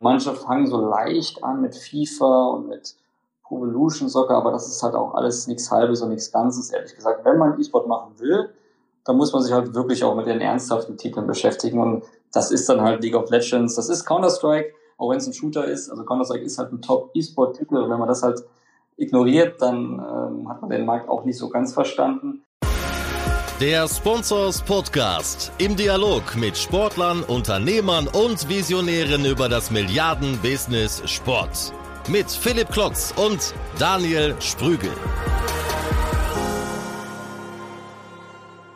Manche fangen so leicht an mit FIFA und mit Pro Evolution Soccer, aber das ist halt auch alles nichts Halbes und nichts Ganzes, ehrlich gesagt. Wenn man E-Sport machen will, dann muss man sich halt wirklich auch mit den ernsthaften Titeln beschäftigen und das ist dann halt League of Legends, das ist Counter-Strike, auch wenn es ein Shooter ist. Also Counter-Strike ist halt ein Top-E-Sport-Titel und wenn man das halt ignoriert, dann ähm, hat man den Markt auch nicht so ganz verstanden. Der Sponsors Podcast im Dialog mit Sportlern, Unternehmern und Visionären über das Milliarden-Business Sport. Mit Philipp Klotz und Daniel Sprügel.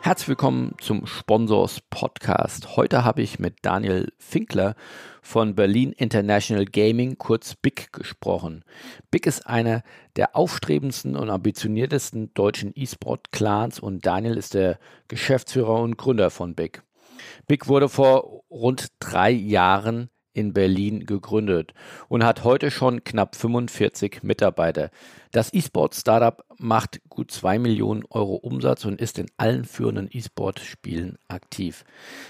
Herzlich willkommen zum Sponsors Podcast. Heute habe ich mit Daniel Finkler von Berlin International Gaming, kurz BIG, gesprochen. BIG ist einer der aufstrebendsten und ambitioniertesten deutschen E-Sport-Clans und Daniel ist der Geschäftsführer und Gründer von BIG. BIG wurde vor rund drei Jahren in Berlin gegründet und hat heute schon knapp 45 Mitarbeiter. Das E-Sport-Startup macht gut 2 Millionen Euro Umsatz und ist in allen führenden E-Sport-Spielen aktiv.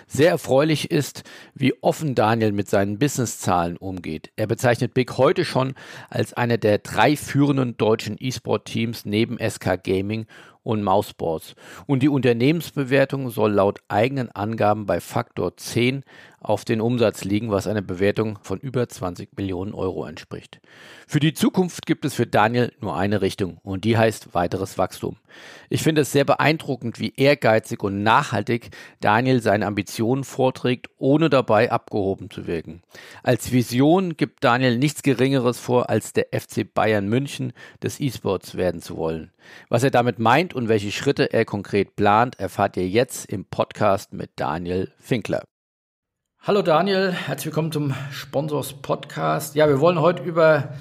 Sehr erfreulich ist, wie offen Daniel mit seinen Businesszahlen umgeht. Er bezeichnet Big heute schon als eine der drei führenden deutschen E-Sport-Teams neben SK Gaming und Mouseboards. Und die Unternehmensbewertung soll laut eigenen Angaben bei Faktor 10 auf den Umsatz liegen, was einer Bewertung von über 20 Millionen Euro entspricht. Für die Zukunft gibt es für Daniel nur eine Richtung und die heißt weiteres Wachstum. Ich finde es sehr beeindruckend, wie ehrgeizig und nachhaltig Daniel seine Ambitionen vorträgt, ohne dabei abgehoben zu wirken. Als Vision gibt Daniel nichts Geringeres vor, als der FC Bayern München des E-Sports werden zu wollen. Was er damit meint und welche Schritte er konkret plant, erfahrt ihr jetzt im Podcast mit Daniel Finkler. Hallo Daniel, herzlich willkommen zum Sponsors Podcast. Ja, wir wollen heute über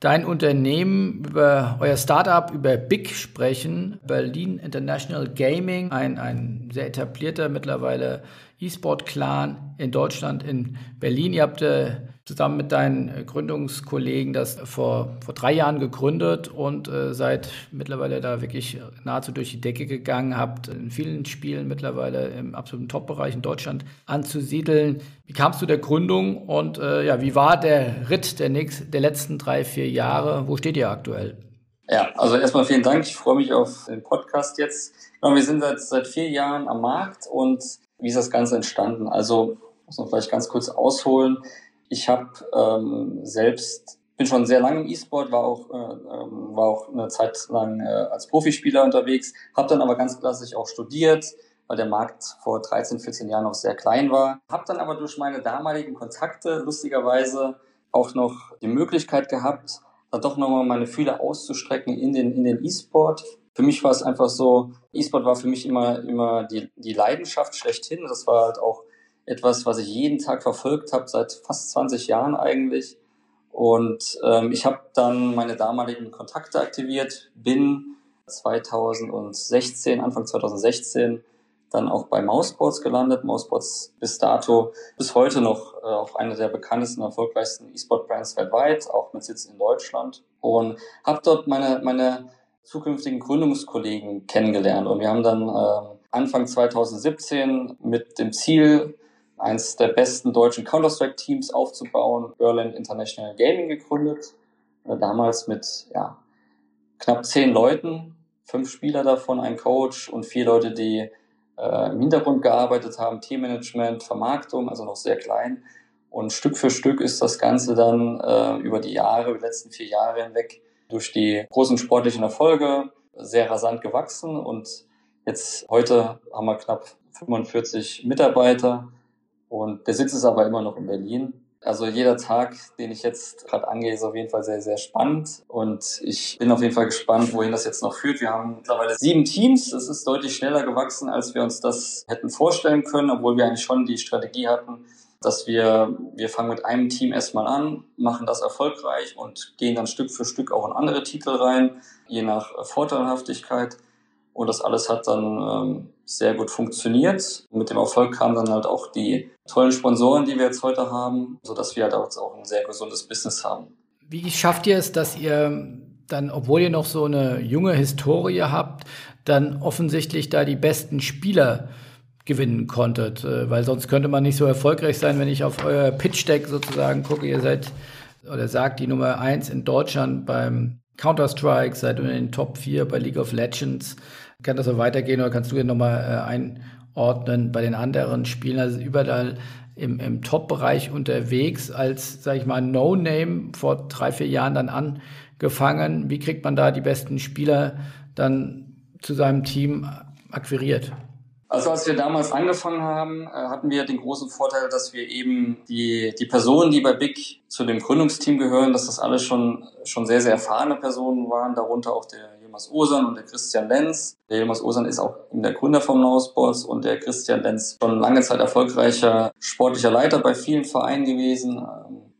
dein Unternehmen, über euer Startup, über BIG sprechen. Berlin International Gaming, ein, ein sehr etablierter mittlerweile E-Sport-Clan in Deutschland, in Berlin. Ihr habt äh, zusammen mit deinen Gründungskollegen das vor, vor drei Jahren gegründet und äh, seid mittlerweile da wirklich nahezu durch die Decke gegangen, habt in vielen Spielen mittlerweile im absoluten Top-Bereich in Deutschland anzusiedeln. Wie kamst du der Gründung und äh, ja, wie war der Ritt der, nächsten, der letzten drei, vier Jahre? Wo steht ihr aktuell? Ja, also erstmal vielen Dank. Ich freue mich auf den Podcast jetzt. wir sind seit, seit vier Jahren am Markt und wie ist das Ganze entstanden? Also muss man vielleicht ganz kurz ausholen. Ich habe ähm, selbst bin schon sehr lange im E-Sport, war auch äh, ähm, war auch eine Zeit lang äh, als Profispieler unterwegs, habe dann aber ganz klassisch auch studiert, weil der Markt vor 13, 14 Jahren noch sehr klein war. Habe dann aber durch meine damaligen Kontakte lustigerweise auch noch die Möglichkeit gehabt, da doch nochmal meine Fühler auszustrecken in den in den E-Sport für mich war es einfach so, E-Sport war für mich immer, immer die, die Leidenschaft schlechthin. Das war halt auch etwas, was ich jeden Tag verfolgt habe, seit fast 20 Jahren eigentlich. Und ähm, ich habe dann meine damaligen Kontakte aktiviert, bin 2016, Anfang 2016, dann auch bei Mouseboards gelandet. Mouseboards bis dato bis heute noch äh, auch eine der bekanntesten, erfolgreichsten E-Sport-Brands weltweit, auch mit Sitz in Deutschland. Und habe dort meine, meine zukünftigen Gründungskollegen kennengelernt. Und wir haben dann äh, Anfang 2017 mit dem Ziel, eines der besten deutschen Counter-Strike-Teams aufzubauen, Berlin International Gaming gegründet. Äh, damals mit ja, knapp zehn Leuten, fünf Spieler davon, ein Coach und vier Leute, die äh, im Hintergrund gearbeitet haben, Teammanagement, Vermarktung, also noch sehr klein. Und Stück für Stück ist das Ganze dann äh, über die Jahre, die letzten vier Jahre hinweg, durch die großen sportlichen Erfolge sehr rasant gewachsen und jetzt heute haben wir knapp 45 Mitarbeiter und der Sitz ist aber immer noch in Berlin. Also jeder Tag, den ich jetzt gerade angehe, ist auf jeden Fall sehr, sehr spannend. Und ich bin auf jeden Fall gespannt, wohin das jetzt noch führt. Wir haben mittlerweile sieben Teams. Das ist deutlich schneller gewachsen, als wir uns das hätten vorstellen können, obwohl wir eigentlich schon die Strategie hatten, dass wir, wir fangen mit einem Team erstmal an, machen das erfolgreich und gehen dann Stück für Stück auch in andere Titel rein, je nach Vorteilhaftigkeit. Und das alles hat dann ähm, sehr gut funktioniert. Mit dem Erfolg kamen dann halt auch die tollen Sponsoren, die wir jetzt heute haben, sodass wir halt auch ein sehr gesundes Business haben. Wie schafft ihr es, dass ihr dann, obwohl ihr noch so eine junge Historie habt, dann offensichtlich da die besten Spieler gewinnen konntet? Äh, weil sonst könnte man nicht so erfolgreich sein, wenn ich auf euer Pitch-Deck sozusagen gucke. Ihr seid oder sagt die Nummer eins in Deutschland beim Counter-Strike, seid in den Top 4 bei League of Legends. Kann das so weitergehen oder kannst du hier nochmal äh, einordnen bei den anderen Spielen? Also überall im, im Top-Bereich unterwegs als, sag ich mal, No-Name vor drei, vier Jahren dann angefangen. Wie kriegt man da die besten Spieler dann zu seinem Team akquiriert? Also als wir damals angefangen haben, äh, hatten wir den großen Vorteil, dass wir eben die, die Personen, die bei Big zu dem Gründungsteam gehören, dass das alles schon, schon sehr, sehr erfahrene Personen waren, darunter auch der Jomas Osan und der Christian Lenz. Der Jomas Osan ist auch der Gründer vom Now Sports und der Christian Lenz schon lange Zeit erfolgreicher sportlicher Leiter bei vielen Vereinen gewesen.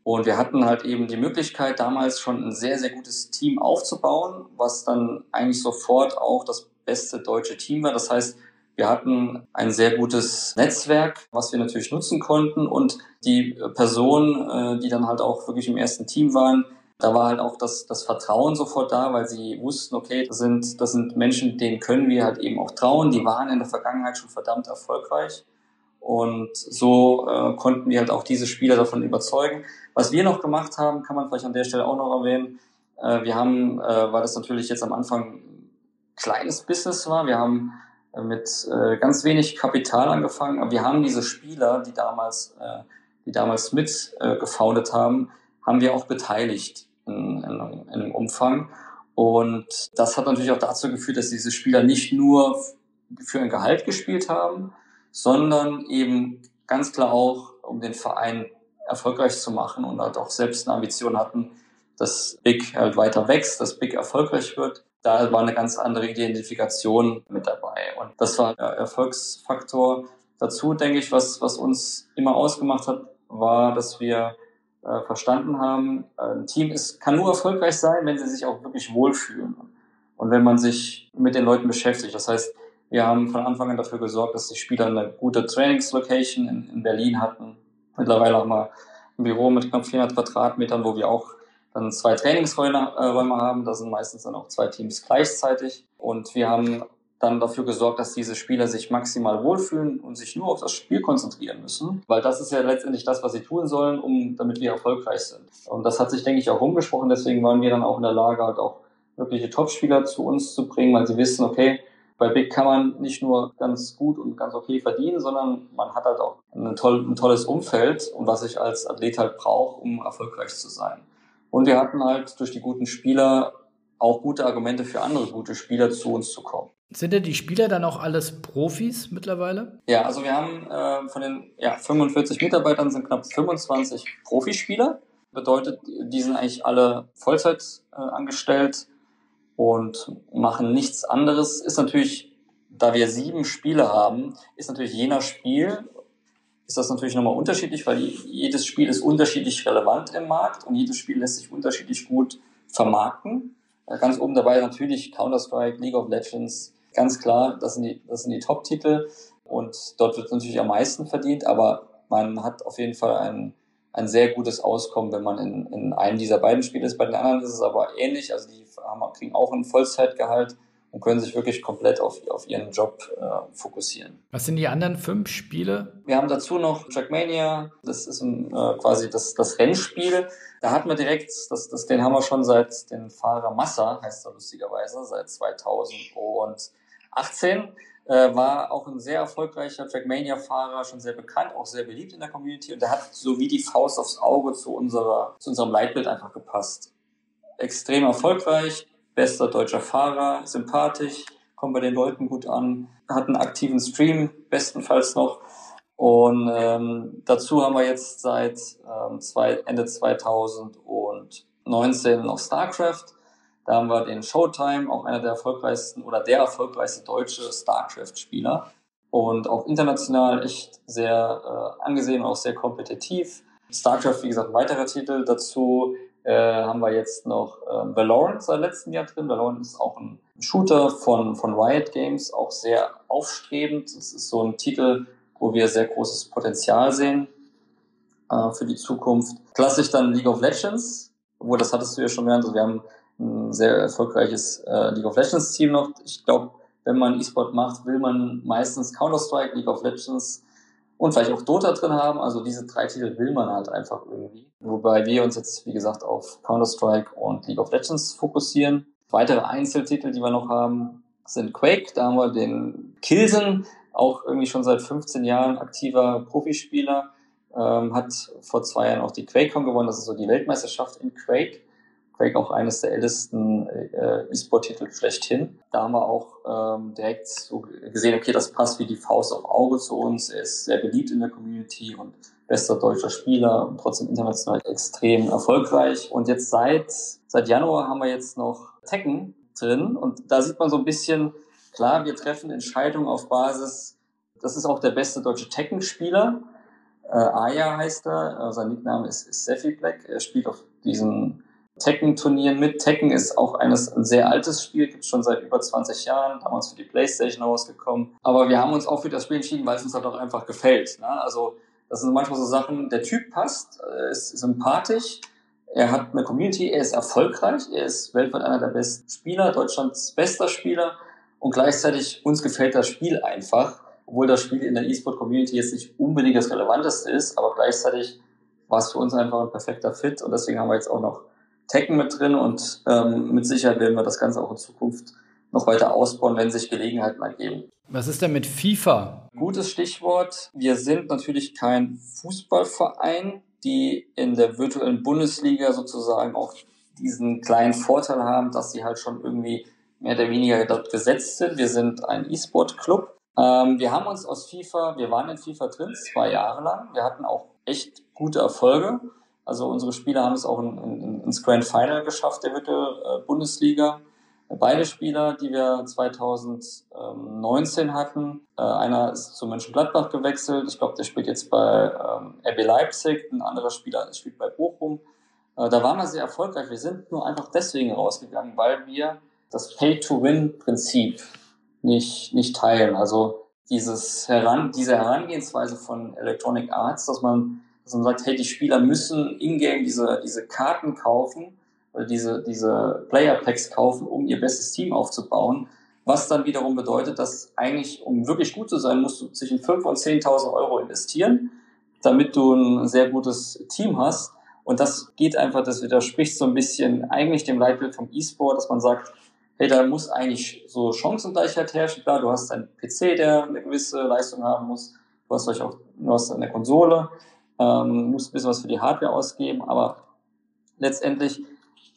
Und wir hatten halt eben die Möglichkeit, damals schon ein sehr, sehr gutes Team aufzubauen, was dann eigentlich sofort auch das beste deutsche Team war. Das heißt, wir hatten ein sehr gutes Netzwerk, was wir natürlich nutzen konnten und die Personen, äh, die dann halt auch wirklich im ersten Team waren, da war halt auch das, das Vertrauen sofort da, weil sie wussten, okay, das sind, das sind Menschen, denen können wir halt eben auch trauen. Die waren in der Vergangenheit schon verdammt erfolgreich. Und so äh, konnten wir halt auch diese Spieler davon überzeugen. Was wir noch gemacht haben, kann man vielleicht an der Stelle auch noch erwähnen. Äh, wir haben, äh, weil das natürlich jetzt am Anfang kleines Business war, wir haben mit äh, ganz wenig Kapital angefangen. Aber wir haben diese Spieler, die damals, äh, die damals mit äh, gefoundet haben, haben wir auch beteiligt in, in, in einem Umfang. Und das hat natürlich auch dazu geführt, dass diese Spieler nicht nur für ein Gehalt gespielt haben, sondern eben ganz klar auch, um den Verein erfolgreich zu machen und halt auch selbst eine Ambition hatten, dass Big halt weiter wächst, dass Big erfolgreich wird da war eine ganz andere Identifikation mit dabei. Und das war der Erfolgsfaktor. Dazu denke ich, was, was uns immer ausgemacht hat, war, dass wir äh, verstanden haben, ein Team ist, kann nur erfolgreich sein, wenn sie sich auch wirklich wohlfühlen. Und wenn man sich mit den Leuten beschäftigt. Das heißt, wir haben von Anfang an dafür gesorgt, dass die Spieler eine gute Trainingslocation in, in Berlin hatten. Mittlerweile auch mal ein Büro mit knapp 400 Quadratmetern, wo wir auch dann zwei Trainingsräume äh, haben. Da sind meistens dann auch zwei Teams gleichzeitig. Und wir haben dann dafür gesorgt, dass diese Spieler sich maximal wohlfühlen und sich nur auf das Spiel konzentrieren müssen, weil das ist ja letztendlich das, was sie tun sollen, um damit wir erfolgreich sind. Und das hat sich, denke ich, auch rumgesprochen. Deswegen waren wir dann auch in der Lage, halt auch wirkliche Topspieler zu uns zu bringen, weil sie wissen, okay, bei Big kann man nicht nur ganz gut und ganz okay verdienen, sondern man hat halt auch ein, toll, ein tolles Umfeld und was ich als Athlet halt brauche, um erfolgreich zu sein. Und wir hatten halt durch die guten Spieler auch gute Argumente für andere gute Spieler zu uns zu kommen. Sind denn die Spieler dann auch alles Profis mittlerweile? Ja, also wir haben äh, von den ja, 45 Mitarbeitern sind knapp 25 Profispieler. Bedeutet, die sind eigentlich alle Vollzeit äh, angestellt und machen nichts anderes. Ist natürlich, da wir sieben Spiele haben, ist natürlich jener Spiel ist das natürlich nochmal unterschiedlich, weil jedes Spiel ist unterschiedlich relevant im Markt und jedes Spiel lässt sich unterschiedlich gut vermarkten. Ganz oben dabei natürlich Counter-Strike, League of Legends, ganz klar, das sind die, das sind die Top-Titel und dort wird natürlich am meisten verdient, aber man hat auf jeden Fall ein, ein sehr gutes Auskommen, wenn man in, in einem dieser beiden Spiele ist. Bei den anderen ist es aber ähnlich, also die haben, kriegen auch ein Vollzeitgehalt und können sich wirklich komplett auf, auf ihren Job äh, fokussieren. Was sind die anderen fünf Spiele? Wir haben dazu noch Trackmania, das ist ein, äh, quasi das, das Rennspiel. Da hatten wir direkt, das, das, den haben wir schon seit den Fahrer Massa, heißt er lustigerweise, seit 2018. Äh, war auch ein sehr erfolgreicher Trackmania-Fahrer, schon sehr bekannt, auch sehr beliebt in der Community und der hat so wie die Faust aufs Auge zu, unserer, zu unserem Leitbild einfach gepasst. Extrem erfolgreich, bester deutscher Fahrer, sympathisch, kommt bei den Leuten gut an, hat einen aktiven Stream, bestenfalls noch. Und ähm, dazu haben wir jetzt seit ähm, zwei, Ende 2019 noch StarCraft. Da haben wir den Showtime, auch einer der erfolgreichsten oder der erfolgreichste deutsche StarCraft-Spieler. Und auch international echt sehr äh, angesehen und auch sehr kompetitiv. StarCraft, wie gesagt, ein weiterer Titel. Dazu äh, haben wir jetzt noch äh, Valorant seit letztem Jahr drin. Valorant ist auch ein Shooter von, von Riot Games, auch sehr aufstrebend. Das ist so ein Titel, wo wir sehr großes Potenzial sehen äh, für die Zukunft. Klassisch dann League of Legends, obwohl das hattest du ja schon gelernt. Also wir haben ein sehr erfolgreiches äh, League of Legends Team noch. Ich glaube, wenn man E-Sport macht, will man meistens Counter-Strike, League of Legends und vielleicht auch Dota drin haben. Also diese drei Titel will man halt einfach irgendwie. Wobei wir uns jetzt, wie gesagt, auf Counter-Strike und League of Legends fokussieren. Weitere Einzeltitel, die wir noch haben, sind Quake. Da haben wir den Kilsen, auch irgendwie schon seit 15 Jahren aktiver Profispieler. Ähm, hat vor zwei Jahren auch die QuakeCon gewonnen. Das ist so die Weltmeisterschaft in Quake. Quake auch eines der ältesten äh, E-Sport-Titel schlechthin. Da haben wir auch ähm, direkt so gesehen, okay, das passt wie die Faust auf Auge zu uns. Er ist sehr beliebt in der Community und bester deutscher Spieler und trotzdem international extrem erfolgreich. Und jetzt seit, seit Januar haben wir jetzt noch Tekken drin und da sieht man so ein bisschen, klar, wir treffen Entscheidungen auf Basis, das ist auch der beste deutsche Tekken-Spieler. Äh, Aya heißt er, äh, sein Nickname ist, ist Seffi Black. Er spielt auf diesen Tekken-Turnieren mit. Tekken ist auch eines, ein sehr altes Spiel, gibt es schon seit über 20 Jahren, damals für die Playstation rausgekommen. Aber wir haben uns auch für das Spiel entschieden, weil es uns halt auch einfach gefällt. Ne? Also das sind manchmal so Sachen, der Typ passt, äh, ist sympathisch, er hat eine Community, er ist erfolgreich, er ist weltweit einer der besten Spieler, Deutschlands bester Spieler und gleichzeitig uns gefällt das Spiel einfach, obwohl das Spiel in der E-Sport-Community jetzt nicht unbedingt das Relevanteste ist, aber gleichzeitig war es für uns einfach ein perfekter Fit und deswegen haben wir jetzt auch noch Tekken mit drin und ähm, mit Sicherheit werden wir das Ganze auch in Zukunft noch weiter ausbauen, wenn sich Gelegenheiten ergeben. Was ist denn mit FIFA? Gutes Stichwort. Wir sind natürlich kein Fußballverein, die in der virtuellen Bundesliga sozusagen auch diesen kleinen Vorteil haben, dass sie halt schon irgendwie mehr oder weniger dort gesetzt sind. Wir sind ein E-Sport-Club. Ähm, wir haben uns aus FIFA, wir waren in FIFA drin, zwei Jahre lang. Wir hatten auch echt gute Erfolge. Also unsere Spieler haben es auch in, in, ins Grand Final geschafft, der Virtual äh, Bundesliga. Beide Spieler, die wir 2019 hatten, äh, einer ist zu Mönchengladbach gewechselt. Ich glaube, der spielt jetzt bei ähm, RB Leipzig. Ein anderer Spieler spielt bei Bochum. Äh, da waren wir sehr erfolgreich. Wir sind nur einfach deswegen rausgegangen, weil wir das Pay-to-Win-Prinzip nicht, nicht teilen. Also dieses Heran, diese Herangehensweise von Electronic Arts, dass man, dass man sagt, hey, die Spieler müssen in-game diese, diese Karten kaufen oder diese, diese Player Packs kaufen, um ihr bestes Team aufzubauen. Was dann wiederum bedeutet, dass eigentlich, um wirklich gut zu sein, musst du zwischen 5.000 und 10.000 Euro investieren, damit du ein sehr gutes Team hast. Und das geht einfach, das widerspricht so ein bisschen eigentlich dem Leitbild vom E-Sport, dass man sagt, hey, da muss eigentlich so Chancengleichheit herrschen. Klar, du hast einen PC, der eine gewisse Leistung haben muss. Du hast vielleicht auch, du hast eine Konsole, ähm, musst ein bisschen was für die Hardware ausgeben, aber letztendlich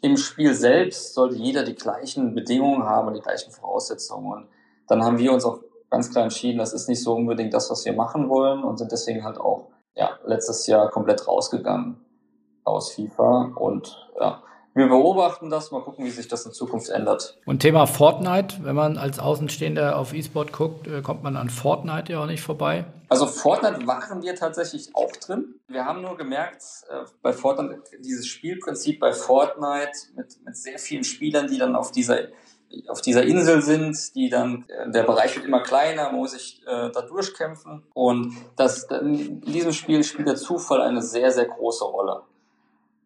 im Spiel selbst sollte jeder die gleichen Bedingungen haben und die gleichen Voraussetzungen. Und dann haben wir uns auch ganz klar entschieden, das ist nicht so unbedingt das, was wir machen wollen und sind deswegen halt auch ja, letztes Jahr komplett rausgegangen aus FIFA. Und ja, wir beobachten das, mal gucken, wie sich das in Zukunft ändert. Und Thema Fortnite, wenn man als Außenstehender auf E-Sport guckt, äh, kommt man an Fortnite ja auch nicht vorbei. Also Fortnite waren wir tatsächlich auch drin. Wir haben nur gemerkt, äh, bei Fortnite, dieses Spielprinzip bei Fortnite mit, mit sehr vielen Spielern, die dann auf dieser auf dieser Insel sind, die dann, äh, der Bereich wird immer kleiner, muss sich äh, da durchkämpfen. Und das, in diesem Spiel spielt der Zufall eine sehr, sehr große Rolle.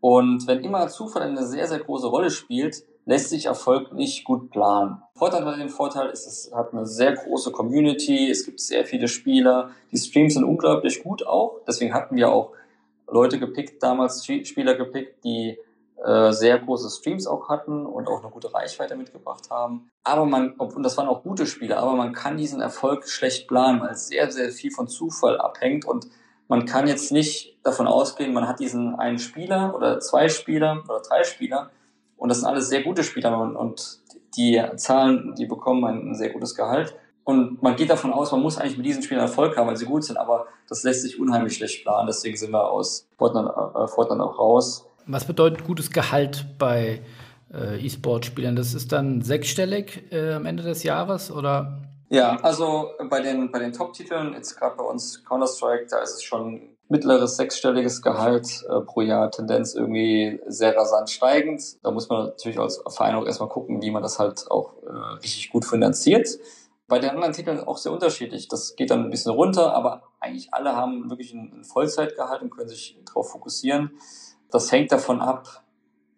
Und wenn immer Zufall eine sehr, sehr große Rolle spielt, lässt sich Erfolg nicht gut planen. Vorteil bei dem Vorteil ist, es hat eine sehr große Community, es gibt sehr viele Spieler, die Streams sind unglaublich gut auch. Deswegen hatten wir auch Leute gepickt, damals Spieler gepickt, die äh, sehr große Streams auch hatten und auch eine gute Reichweite mitgebracht haben. Aber man, und das waren auch gute Spieler, aber man kann diesen Erfolg schlecht planen, weil sehr, sehr viel von Zufall abhängt und man kann jetzt nicht davon ausgehen, man hat diesen einen Spieler oder zwei Spieler oder drei Spieler und das sind alles sehr gute Spieler und, die zahlen, die bekommen ein sehr gutes Gehalt. Und man geht davon aus, man muss eigentlich mit diesen Spielern Erfolg haben, weil sie gut sind, aber das lässt sich unheimlich schlecht planen. Deswegen sind wir aus Fortnite, äh, Fortnite auch raus. Was bedeutet gutes Gehalt bei äh, E-Sport-Spielern? Das ist dann sechsstellig äh, am Ende des Jahres oder? Ja, also bei den, bei den Top-Titeln, jetzt gerade bei uns Counter-Strike, da ist es schon mittleres sechsstelliges Gehalt äh, pro Jahr, Tendenz irgendwie sehr rasant steigend. Da muss man natürlich als Verein auch erstmal gucken, wie man das halt auch äh, richtig gut finanziert. Bei den anderen Titeln auch sehr unterschiedlich. Das geht dann ein bisschen runter, aber eigentlich alle haben wirklich ein Vollzeitgehalt und können sich darauf fokussieren. Das hängt davon ab,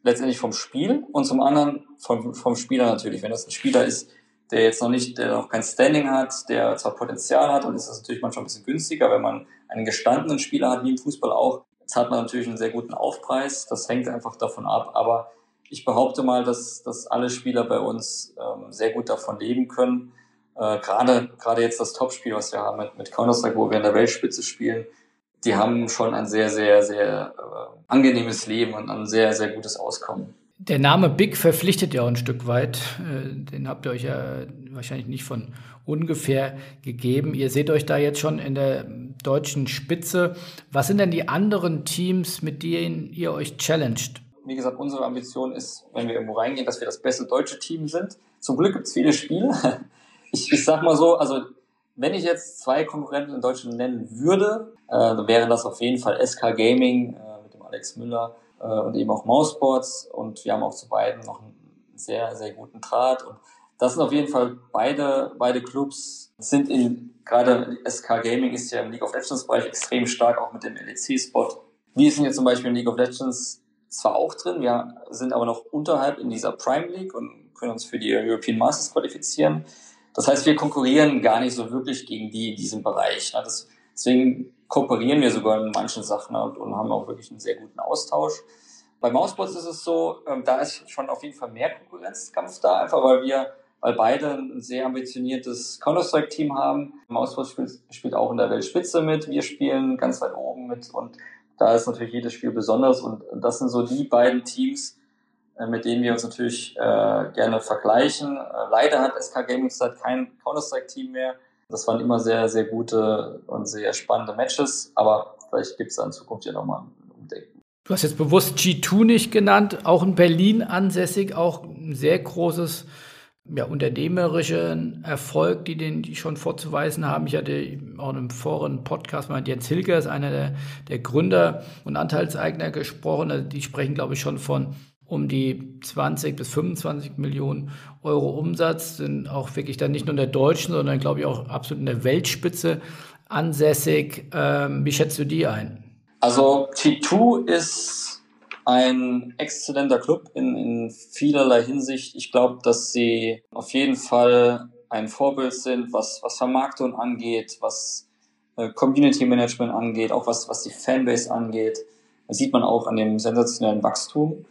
letztendlich vom Spiel und zum anderen vom, vom Spieler natürlich. Wenn das ein Spieler ist, der jetzt noch nicht, der noch kein Standing hat, der zwar Potenzial hat und ist das natürlich manchmal ein bisschen günstiger, wenn man einen gestandenen Spieler hat, wie im Fußball auch. Jetzt hat man natürlich einen sehr guten Aufpreis. Das hängt einfach davon ab. Aber ich behaupte mal, dass, dass alle Spieler bei uns ähm, sehr gut davon leben können. Äh, gerade, gerade jetzt das Topspiel, was wir haben mit, mit Counter-Strike, wo wir in der Weltspitze spielen, die haben schon ein sehr, sehr, sehr äh, angenehmes Leben und ein sehr, sehr gutes Auskommen. Der Name Big verpflichtet ja auch ein Stück weit. Äh, den habt ihr euch ja wahrscheinlich nicht von ungefähr gegeben. Ihr seht euch da jetzt schon in der deutschen Spitze. Was sind denn die anderen Teams, mit denen ihr euch challenged? Wie gesagt, unsere Ambition ist, wenn wir irgendwo reingehen, dass wir das beste deutsche Team sind. Zum Glück gibt es viele Spiele. Ich, ich sag mal so, also wenn ich jetzt zwei Konkurrenten in Deutschland nennen würde, äh, dann wäre das auf jeden Fall SK Gaming äh, mit dem Alex Müller äh, und eben auch Mouseboards und wir haben auch zu beiden noch einen sehr, sehr guten Draht und das sind auf jeden Fall beide, beide Clubs sind in, gerade SK Gaming ist ja im League of Legends Bereich extrem stark, auch mit dem LEC-Spot. Wir sind jetzt zum Beispiel in League of Legends zwar auch drin, wir sind aber noch unterhalb in dieser Prime League und können uns für die European Masters qualifizieren. Das heißt, wir konkurrieren gar nicht so wirklich gegen die in diesem Bereich. Das, deswegen kooperieren wir sogar in manchen Sachen und, haben auch wirklich einen sehr guten Austausch. Bei Mousebots ist es so, ähm, da ist schon auf jeden Fall mehr Konkurrenzkampf da, einfach weil wir, weil beide ein sehr ambitioniertes Counter-Strike-Team haben. Mousebots spielt, spielt auch in der Weltspitze mit, wir spielen ganz weit oben mit und da ist natürlich jedes Spiel besonders und das sind so die beiden Teams, äh, mit denen wir uns natürlich äh, gerne vergleichen. Äh, leider hat SK Gaming Start kein Counter-Strike-Team mehr. Das waren immer sehr, sehr gute und sehr spannende Matches, aber vielleicht gibt es da in Zukunft ja nochmal ein Umdenken. Du hast jetzt bewusst G2 nicht genannt, auch in Berlin ansässig, auch ein sehr großes ja, unternehmerischen Erfolg, die den die schon vorzuweisen haben. Ich hatte auch in einem vorigen Podcast mal Jens Hilger, ist einer der, der Gründer und Anteilseigner gesprochen. Also die sprechen, glaube ich, schon von um die 20 bis 25 Millionen Euro Umsatz, sind auch wirklich dann nicht nur in der deutschen, sondern glaube ich auch absolut in der Weltspitze ansässig. Ähm, wie schätzt du die ein? Also T2 ist ein exzellenter Club in, in vielerlei Hinsicht. Ich glaube, dass sie auf jeden Fall ein Vorbild sind, was, was Vermarktung angeht, was äh, Community Management angeht, auch was, was die Fanbase angeht. Das sieht man auch an dem sensationellen Wachstum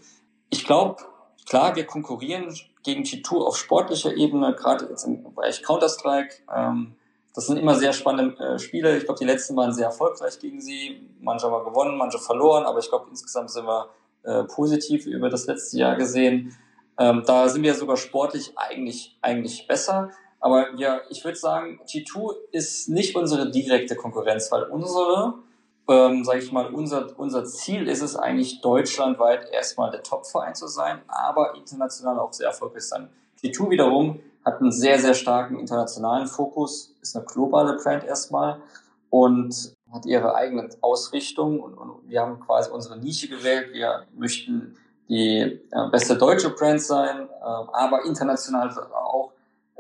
ich glaube, klar, wir konkurrieren gegen G2 auf sportlicher Ebene, gerade jetzt im Bereich Counter-Strike. Ähm, das sind immer sehr spannende äh, Spiele. Ich glaube, die letzten waren sehr erfolgreich gegen sie. Manche haben wir gewonnen, manche verloren, aber ich glaube, insgesamt sind wir äh, positiv über das letzte Jahr gesehen. Ähm, da sind wir sogar sportlich eigentlich, eigentlich besser. Aber ja, ich würde sagen, G2 ist nicht unsere direkte Konkurrenz, weil unsere ähm, sage ich mal, unser, unser Ziel ist es eigentlich deutschlandweit erstmal der Top-Verein zu sein, aber international auch sehr erfolgreich sein. T2 wiederum hat einen sehr, sehr starken internationalen Fokus, ist eine globale Brand erstmal und hat ihre eigene Ausrichtung und, und wir haben quasi unsere Nische gewählt. Wir möchten die äh, beste deutsche Brand sein, äh, aber international auch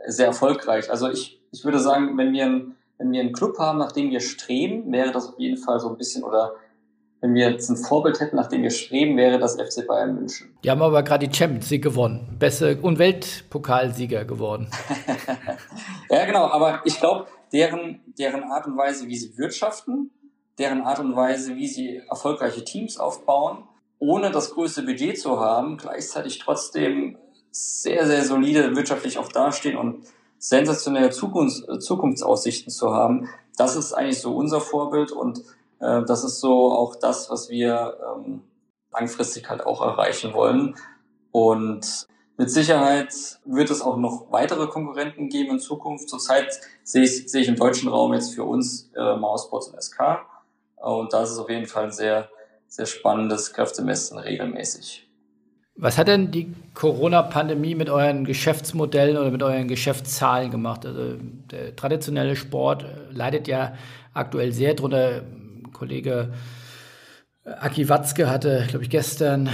sehr erfolgreich. Also ich, ich würde sagen, wenn wir ein wenn wir einen Club haben, nach dem wir streben, wäre das auf jeden Fall so ein bisschen oder wenn wir jetzt ein Vorbild hätten, nach dem wir streben, wäre das FC Bayern München. Die haben aber gerade die Champions League gewonnen. Beste und Weltpokalsieger geworden. ja, genau, aber ich glaube, deren, deren Art und Weise, wie sie wirtschaften, deren Art und Weise, wie sie erfolgreiche Teams aufbauen, ohne das größte Budget zu haben, gleichzeitig trotzdem sehr, sehr solide wirtschaftlich auch dastehen und sensationelle Zukunfts Zukunftsaussichten zu haben, das ist eigentlich so unser Vorbild und äh, das ist so auch das, was wir ähm, langfristig halt auch erreichen wollen. Und mit Sicherheit wird es auch noch weitere Konkurrenten geben in Zukunft. Zurzeit sehe ich, sehe ich im deutschen Raum jetzt für uns äh, Mousebots und SK. Und da ist auf jeden Fall ein sehr, sehr spannendes Kräftemessen regelmäßig. Was hat denn die Corona-Pandemie mit euren Geschäftsmodellen oder mit euren Geschäftszahlen gemacht? Also der traditionelle Sport äh, leidet ja aktuell sehr drunter. Kollege äh, Aki Watzke hatte, glaube ich, gestern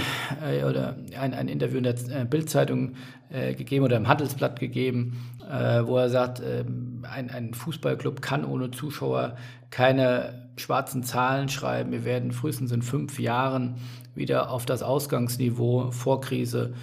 äh, oder ein, ein Interview in der äh, Bildzeitung äh, gegeben oder im Handelsblatt gegeben, äh, wo er sagt, ein, ein Fußballclub kann ohne Zuschauer keine schwarzen Zahlen schreiben. Wir werden frühestens in fünf Jahren wieder auf das Ausgangsniveau vor Krise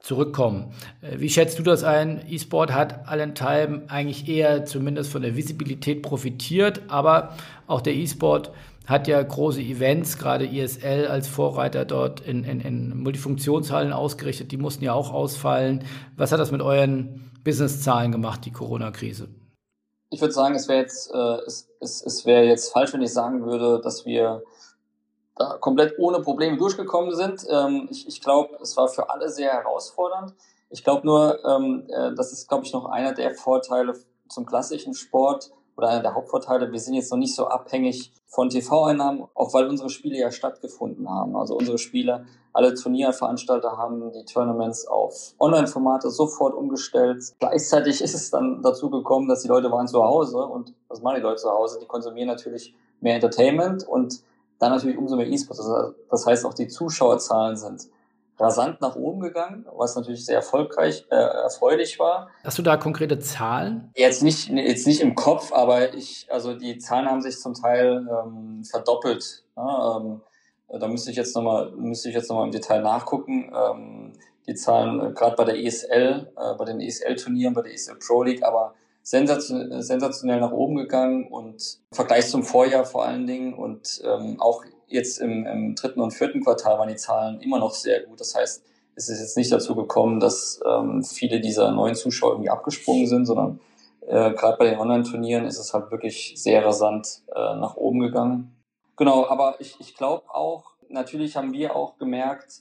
zurückkommen. Äh, wie schätzt du das ein? E-Sport hat allenthalben eigentlich eher zumindest von der Visibilität profitiert, aber auch der E-Sport hat ja große Events, gerade ISL als Vorreiter dort in, in, in Multifunktionshallen ausgerichtet, die mussten ja auch ausfallen. Was hat das mit euren Businesszahlen gemacht, die Corona-Krise? Ich würde sagen, es wäre jetzt, äh, es, es, es wäre jetzt falsch, wenn ich sagen würde, dass wir da komplett ohne Probleme durchgekommen sind. Ähm, ich ich glaube, es war für alle sehr herausfordernd. Ich glaube nur, ähm, äh, das ist, glaube ich, noch einer der Vorteile zum klassischen Sport, oder einer der Hauptvorteile, wir sind jetzt noch nicht so abhängig von TV-Einnahmen, auch weil unsere Spiele ja stattgefunden haben. Also unsere Spiele, alle Turnierveranstalter haben die Tournaments auf Online-Formate sofort umgestellt. Gleichzeitig ist es dann dazu gekommen, dass die Leute waren zu Hause und was machen die Leute zu Hause? Die konsumieren natürlich mehr Entertainment und dann natürlich umso mehr E-Sports. Das heißt, auch die Zuschauerzahlen sind rasant nach oben gegangen, was natürlich sehr erfolgreich, äh, erfreulich war. Hast du da konkrete Zahlen? Jetzt nicht, jetzt nicht im Kopf, aber ich, also die Zahlen haben sich zum Teil ähm, verdoppelt. Ja, ähm, da müsste ich jetzt nochmal, müsste ich jetzt nochmal im Detail nachgucken. Ähm, die Zahlen äh, gerade bei der ESL, äh, bei den ESL-Turnieren, bei der ESL Pro League, aber sensationell, sensationell nach oben gegangen und im Vergleich zum Vorjahr vor allen Dingen und ähm, auch jetzt im, im dritten und vierten Quartal waren die Zahlen immer noch sehr gut. Das heißt, es ist jetzt nicht dazu gekommen, dass ähm, viele dieser neuen Zuschauer irgendwie abgesprungen sind, sondern äh, gerade bei den Online-Turnieren ist es halt wirklich sehr rasant äh, nach oben gegangen. Genau, aber ich, ich glaube auch, natürlich haben wir auch gemerkt,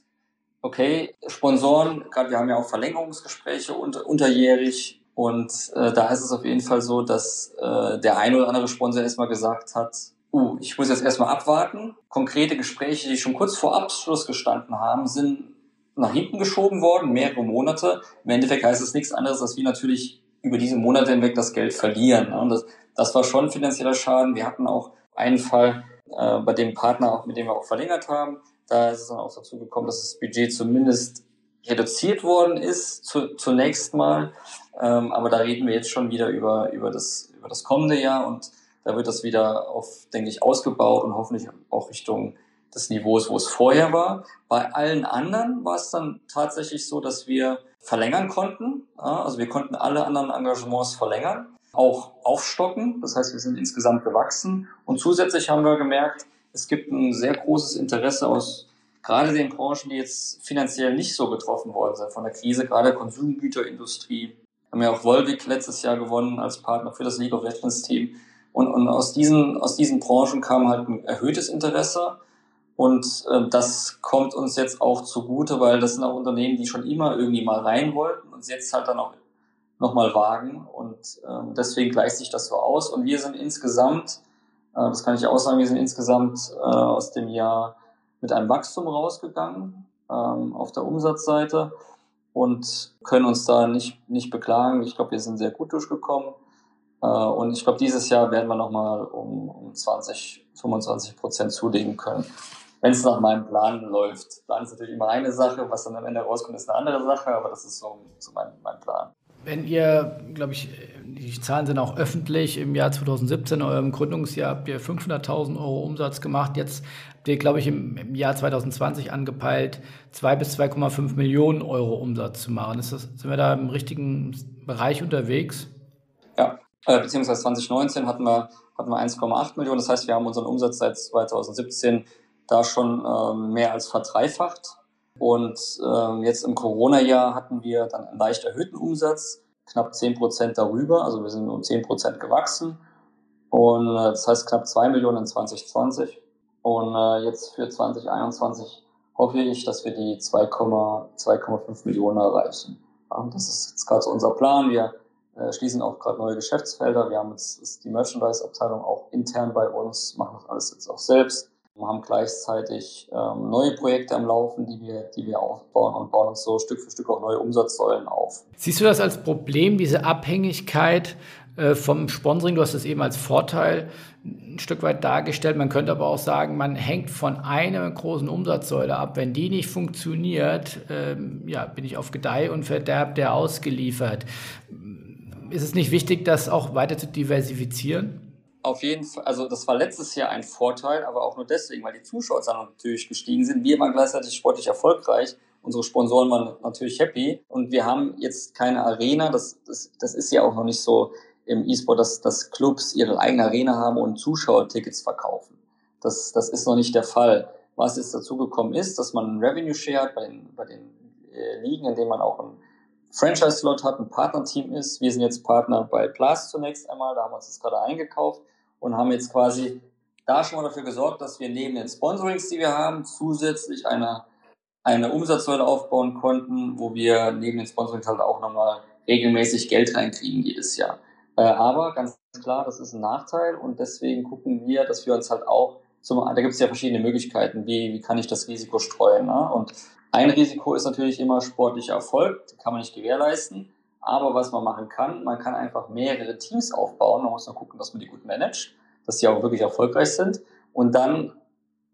okay, Sponsoren, gerade wir haben ja auch Verlängerungsgespräche unter, unterjährig und äh, da ist es auf jeden Fall so, dass äh, der ein oder andere Sponsor erstmal gesagt hat, uh, ich muss jetzt erstmal abwarten. Konkrete Gespräche, die schon kurz vor Abschluss gestanden haben, sind nach hinten geschoben worden, mehrere Monate. Im Endeffekt heißt es nichts anderes, als wir natürlich über diese Monate hinweg das Geld verlieren. Und das, das war schon finanzieller Schaden. Wir hatten auch einen Fall äh, bei dem Partner, mit dem wir auch verlängert haben. Da ist es dann auch dazu gekommen, dass das Budget zumindest reduziert worden ist, zu, zunächst mal. Ähm, aber da reden wir jetzt schon wieder über, über, das, über das kommende Jahr und da wird das wieder auf, denke ich, ausgebaut und hoffentlich auch Richtung des Niveaus, wo es vorher war. Bei allen anderen war es dann tatsächlich so, dass wir verlängern konnten. Also wir konnten alle anderen Engagements verlängern, auch aufstocken. Das heißt, wir sind insgesamt gewachsen. Und zusätzlich haben wir gemerkt, es gibt ein sehr großes Interesse aus gerade den Branchen, die jetzt finanziell nicht so getroffen worden sind von der Krise, gerade Konsumgüterindustrie. Haben ja auch Volvic letztes Jahr gewonnen als Partner für das League of Legends Team. Und, und aus, diesen, aus diesen Branchen kam halt ein erhöhtes Interesse. Und äh, das kommt uns jetzt auch zugute, weil das sind auch Unternehmen, die schon immer irgendwie mal rein wollten und jetzt halt dann auch nochmal wagen. Und äh, deswegen gleicht sich das so aus. Und wir sind insgesamt, äh, das kann ich auch sagen, wir sind insgesamt äh, aus dem Jahr mit einem Wachstum rausgegangen ähm, auf der Umsatzseite und können uns da nicht, nicht beklagen. Ich glaube, wir sind sehr gut durchgekommen. Äh, und ich glaube, dieses Jahr werden wir nochmal um, um 20, 25 Prozent zulegen können. Wenn es nach meinem Plan läuft. Plan ist natürlich immer eine Sache, was dann am Ende rauskommt, ist eine andere Sache, aber das ist so, so mein, mein Plan. Wenn ihr, glaube ich, die Zahlen sind auch öffentlich, im Jahr 2017, eurem Gründungsjahr, habt ihr 500.000 Euro Umsatz gemacht. Jetzt habt ihr, glaube ich, im, im Jahr 2020 angepeilt, 2 bis 2,5 Millionen Euro Umsatz zu machen. Das, sind wir da im richtigen Bereich unterwegs? Ja, äh, beziehungsweise 2019 hatten wir, hatten wir 1,8 Millionen. Das heißt, wir haben unseren Umsatz seit 2017 da schon ähm, mehr als verdreifacht. Und ähm, jetzt im Corona-Jahr hatten wir dann einen leicht erhöhten Umsatz, knapp 10 Prozent darüber. Also wir sind um 10 Prozent gewachsen. Und äh, das heißt knapp 2 Millionen in 2020. Und äh, jetzt für 2021 hoffe ich, dass wir die 2,5 Millionen erreichen. Ja, das ist jetzt gerade so unser Plan. Wir äh, schließen auch gerade neue Geschäftsfelder. Wir haben jetzt die Merchandise-Abteilung auch intern bei uns, machen das alles jetzt auch selbst. Wir haben gleichzeitig ähm, neue Projekte am Laufen, die wir, die wir aufbauen und bauen uns so Stück für Stück auch neue Umsatzsäulen auf. Siehst du das als Problem, diese Abhängigkeit äh, vom Sponsoring? Du hast es eben als Vorteil ein Stück weit dargestellt. Man könnte aber auch sagen, man hängt von einer großen Umsatzsäule ab. Wenn die nicht funktioniert, ähm, ja, bin ich auf Gedeih und Verderb der ausgeliefert ist es nicht wichtig, das auch weiter zu diversifizieren? Auf jeden Fall, also das war letztes Jahr ein Vorteil, aber auch nur deswegen, weil die Zuschauerzahlen natürlich gestiegen sind. Wir waren gleichzeitig sportlich erfolgreich unsere Sponsoren waren natürlich happy und wir haben jetzt keine Arena, das, das, das ist ja auch noch nicht so im E-Sport, dass, dass Clubs ihre eigene Arena haben und Zuschauertickets verkaufen. Das, das ist noch nicht der Fall. Was jetzt dazu gekommen ist, dass man einen Revenue Share hat bei den, bei den äh, Ligen, in denen man auch einen Franchise-Slot hat, ein Partnerteam ist. Wir sind jetzt Partner bei Plus zunächst einmal, da haben wir uns das gerade eingekauft und haben jetzt quasi da schon mal dafür gesorgt, dass wir neben den Sponsorings, die wir haben, zusätzlich eine, eine Umsatzsäule aufbauen konnten, wo wir neben den Sponsorings halt auch nochmal regelmäßig Geld reinkriegen jedes Jahr. Äh, aber ganz klar, das ist ein Nachteil und deswegen gucken wir, dass wir uns halt auch zum, da gibt es ja verschiedene Möglichkeiten, wie, wie kann ich das Risiko streuen. Ne? Und ein Risiko ist natürlich immer sportlicher Erfolg, den kann man nicht gewährleisten. Aber was man machen kann, man kann einfach mehrere Teams aufbauen. Man muss nur gucken, dass man die gut managt, dass die auch wirklich erfolgreich sind. Und dann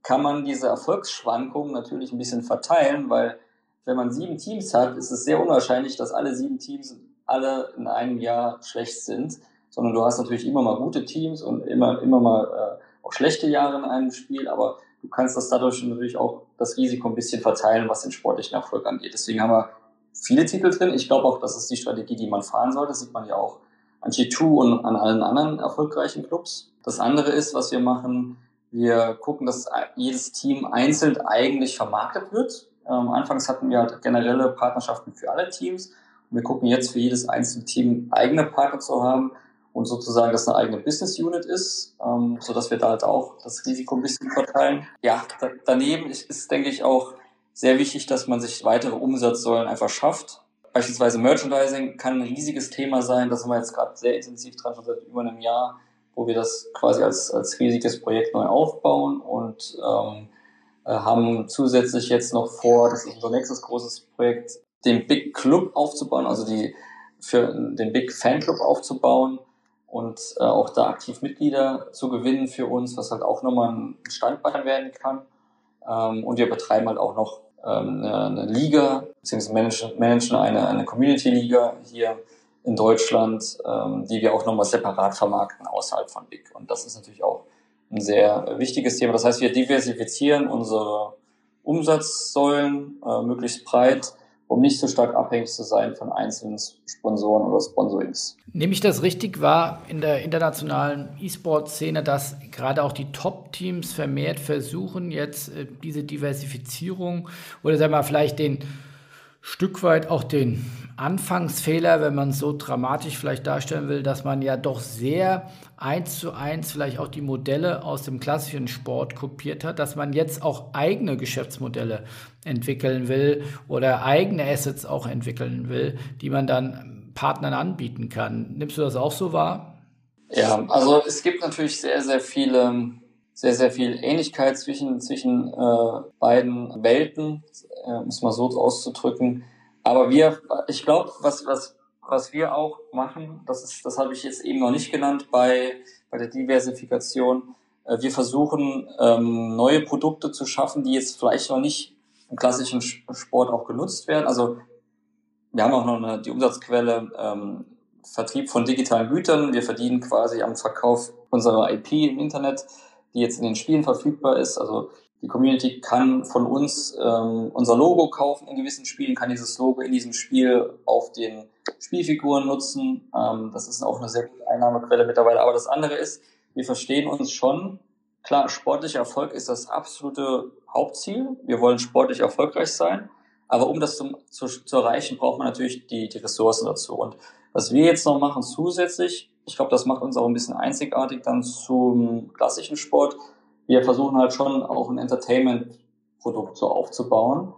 kann man diese Erfolgsschwankungen natürlich ein bisschen verteilen, weil wenn man sieben Teams hat, ist es sehr unwahrscheinlich, dass alle sieben Teams alle in einem Jahr schlecht sind, sondern du hast natürlich immer mal gute Teams und immer, immer mal äh, auch schlechte Jahre in einem Spiel, aber du kannst das dadurch natürlich auch das Risiko ein bisschen verteilen, was den sportlichen Erfolg angeht. Deswegen haben wir viele Titel drin. Ich glaube auch, das ist die Strategie, die man fahren sollte. Das sieht man ja auch an G2 und an allen anderen erfolgreichen Clubs. Das andere ist, was wir machen, wir gucken, dass jedes Team einzeln eigentlich vermarktet wird. Ähm, anfangs hatten wir halt generelle Partnerschaften für alle Teams. Und wir gucken jetzt für jedes einzelne Team eigene Partner zu haben und sozusagen das eine eigene Business Unit ist, ähm, so dass wir da halt auch das Risiko ein bisschen verteilen. Ja, da, daneben ist, ist, denke ich, auch sehr wichtig, dass man sich weitere Umsatzsäulen einfach schafft. Beispielsweise Merchandising kann ein riesiges Thema sein. Da sind wir jetzt gerade sehr intensiv dran, schon seit über einem Jahr, wo wir das quasi als, als riesiges Projekt neu aufbauen und ähm, äh, haben zusätzlich jetzt noch vor, das ist unser nächstes großes Projekt, den Big Club aufzubauen, also die für den Big Fan Club aufzubauen und äh, auch da aktiv Mitglieder zu gewinnen für uns, was halt auch nochmal ein Standbein werden kann. Ähm, und wir betreiben halt auch noch ähm, eine, eine Liga, beziehungsweise managen, managen eine, eine Community-Liga hier in Deutschland, ähm, die wir auch nochmal separat vermarkten außerhalb von Big. Und das ist natürlich auch ein sehr wichtiges Thema. Das heißt, wir diversifizieren unsere Umsatzsäulen äh, möglichst breit um nicht so stark abhängig zu sein von einzelnen Sponsoren oder Sponsorings. Nehme ich das richtig wahr in der internationalen E-Sport-Szene, dass gerade auch die Top-Teams vermehrt versuchen, jetzt äh, diese Diversifizierung oder sagen wir mal vielleicht den Stück weit auch den Anfangsfehler, wenn man es so dramatisch vielleicht darstellen will, dass man ja doch sehr eins zu eins vielleicht auch die Modelle aus dem klassischen Sport kopiert hat, dass man jetzt auch eigene Geschäftsmodelle entwickeln will oder eigene Assets auch entwickeln will, die man dann Partnern anbieten kann. Nimmst du das auch so wahr? Ja, also es gibt natürlich sehr, sehr viele, sehr, sehr viel Ähnlichkeit zwischen, zwischen äh, beiden Welten, äh, um es mal so auszudrücken. Aber wir, ich glaube, was, was, was wir auch machen, das ist, das habe ich jetzt eben noch nicht genannt bei, bei der Diversifikation. Äh, wir versuchen, ähm, neue Produkte zu schaffen, die jetzt vielleicht noch nicht im klassischen Sport auch genutzt werden. Also wir haben auch noch eine, die Umsatzquelle ähm, Vertrieb von digitalen Gütern. Wir verdienen quasi am Verkauf unserer IP im Internet, die jetzt in den Spielen verfügbar ist. Also die Community kann von uns ähm, unser Logo kaufen in gewissen Spielen, kann dieses Logo in diesem Spiel auf den Spielfiguren nutzen. Ähm, das ist auch eine sehr gute Einnahmequelle mittlerweile. Aber das andere ist, wir verstehen uns schon. Klar, sportlicher Erfolg ist das absolute Hauptziel. Wir wollen sportlich erfolgreich sein. Aber um das zu, zu, zu erreichen, braucht man natürlich die, die Ressourcen dazu. Und was wir jetzt noch machen zusätzlich, ich glaube, das macht uns auch ein bisschen einzigartig dann zum klassischen Sport, wir versuchen halt schon auch ein Entertainment-Produkt so aufzubauen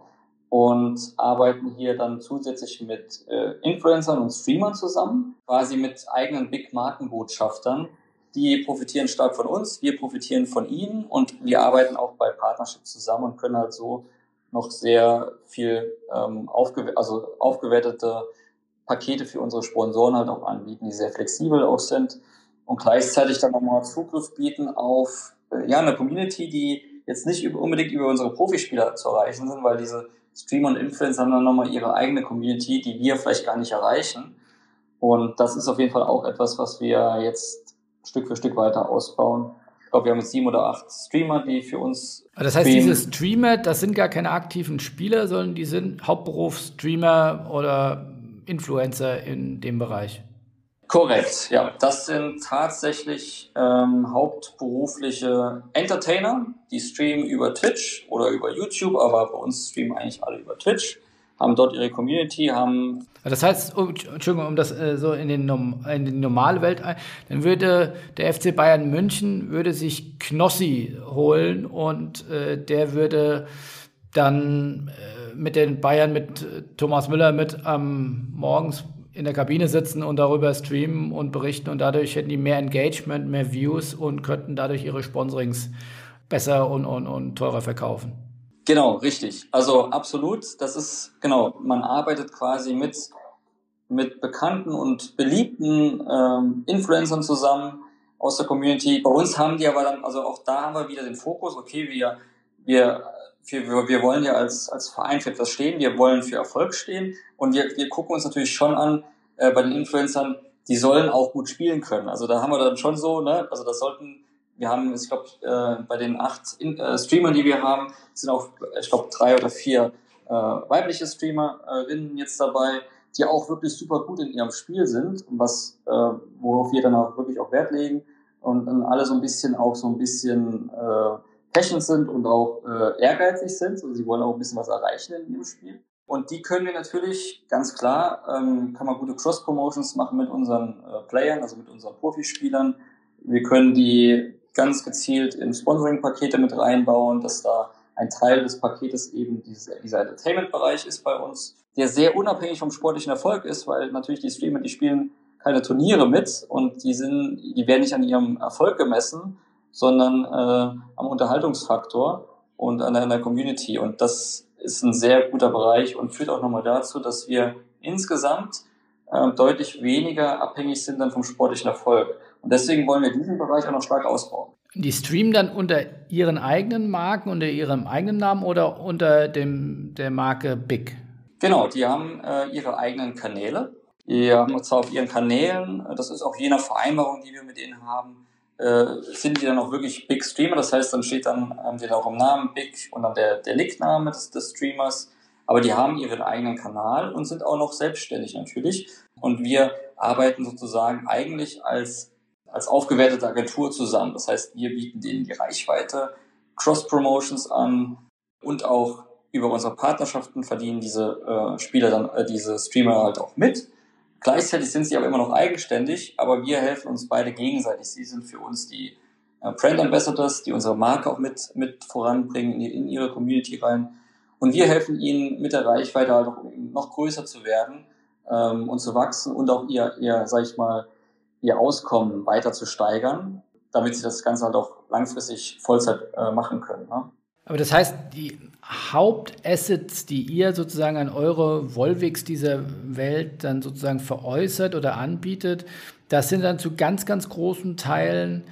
und arbeiten hier dann zusätzlich mit äh, Influencern und Streamern zusammen, quasi mit eigenen Big-Markenbotschaftern. Die profitieren stark von uns, wir profitieren von ihnen und wir arbeiten auch bei Partnerships zusammen und können halt so noch sehr viel ähm, aufgew also aufgewertete Pakete für unsere Sponsoren halt auch anbieten, die sehr flexibel auch sind und gleichzeitig dann nochmal Zugriff bieten auf äh, ja, eine Community, die jetzt nicht unbedingt über unsere Profispieler zu erreichen sind, weil diese Streamer und Influencer haben dann nochmal ihre eigene Community, die wir vielleicht gar nicht erreichen. Und das ist auf jeden Fall auch etwas, was wir jetzt Stück für Stück weiter ausbauen. glaube, wir haben jetzt sieben oder acht Streamer, die für uns. Das heißt, streamen. diese Streamer, das sind gar keine aktiven Spieler, sondern die sind Hauptberuf-Streamer oder Influencer in dem Bereich. Korrekt, ja. Das sind tatsächlich ähm, hauptberufliche Entertainer, die streamen über Twitch oder über YouTube, aber bei uns streamen eigentlich alle über Twitch haben dort ihre Community, haben. Das heißt, um, Entschuldigung, um das äh, so in, den, in die normale Welt ein, dann würde der FC Bayern München würde sich Knossi holen und äh, der würde dann äh, mit den Bayern mit äh, Thomas Müller mit ähm, morgens in der Kabine sitzen und darüber streamen und berichten und dadurch hätten die mehr Engagement, mehr Views und könnten dadurch ihre Sponsorings besser und, und, und teurer verkaufen. Genau, richtig. Also absolut. Das ist, genau, man arbeitet quasi mit, mit bekannten und beliebten ähm, Influencern zusammen aus der Community. Bei uns haben die aber dann, also auch da haben wir wieder den Fokus, okay, wir, wir, wir, wir wollen ja als, als Verein für etwas stehen, wir wollen für Erfolg stehen und wir, wir gucken uns natürlich schon an, äh, bei den Influencern, die sollen auch gut spielen können. Also da haben wir dann schon so, ne, also das sollten wir haben, ich glaube, äh, bei den acht in, äh, Streamern, die wir haben, sind auch, ich glaube, drei oder vier äh, weibliche Streamerinnen jetzt dabei, die auch wirklich super gut in ihrem Spiel sind und was, äh, worauf wir dann auch wirklich auch Wert legen und dann alle so ein bisschen auch so ein bisschen äh, passionate sind und auch äh, ehrgeizig sind. Also sie wollen auch ein bisschen was erreichen in ihrem Spiel. Und die können wir natürlich ganz klar, ähm, kann man gute Cross-Promotions machen mit unseren äh, Playern, also mit unseren Profispielern. Wir können die ganz gezielt in Sponsoring-Pakete mit reinbauen, dass da ein Teil des Paketes eben dieser, dieser Entertainment-Bereich ist bei uns, der sehr unabhängig vom sportlichen Erfolg ist, weil natürlich die Streamer, die spielen keine Turniere mit und die sind, die werden nicht an ihrem Erfolg gemessen, sondern äh, am Unterhaltungsfaktor und an der, Community. Und das ist ein sehr guter Bereich und führt auch nochmal dazu, dass wir insgesamt äh, deutlich weniger abhängig sind dann vom sportlichen Erfolg. Und deswegen wollen wir diesen Bereich auch noch stark ausbauen. Die streamen dann unter ihren eigenen Marken, unter ihrem eigenen Namen oder unter dem, der Marke Big? Genau, die haben äh, ihre eigenen Kanäle. Die haben zwar auf ihren Kanälen, das ist auch je nach Vereinbarung, die wir mit denen haben, äh, sind die dann auch wirklich Big Streamer. Das heißt, dann steht dann ähm, den auch im Namen Big und dann der, der Nickname des, des Streamers. Aber die haben ihren eigenen Kanal und sind auch noch selbstständig natürlich. Und wir arbeiten sozusagen eigentlich als, als aufgewertete Agentur zusammen. Das heißt, wir bieten denen die Reichweite, Cross-Promotions an und auch über unsere Partnerschaften verdienen diese äh, Spieler dann, äh, diese Streamer halt auch mit. Gleichzeitig sind sie aber immer noch eigenständig, aber wir helfen uns beide gegenseitig. Sie sind für uns die äh, Brand Ambassadors, die unsere Marke auch mit, mit voranbringen in, in ihre Community rein. Und wir helfen ihnen mit der Reichweite halt auch noch größer zu werden ähm, und zu wachsen und auch ihr, ihr, sag ich mal, ihr Auskommen weiter zu steigern, damit sie das Ganze halt auch langfristig Vollzeit äh, machen können. Ne? Aber das heißt, die Hauptassets, die ihr sozusagen an eure Volvics dieser Welt dann sozusagen veräußert oder anbietet, das sind dann zu ganz, ganz großen Teilen,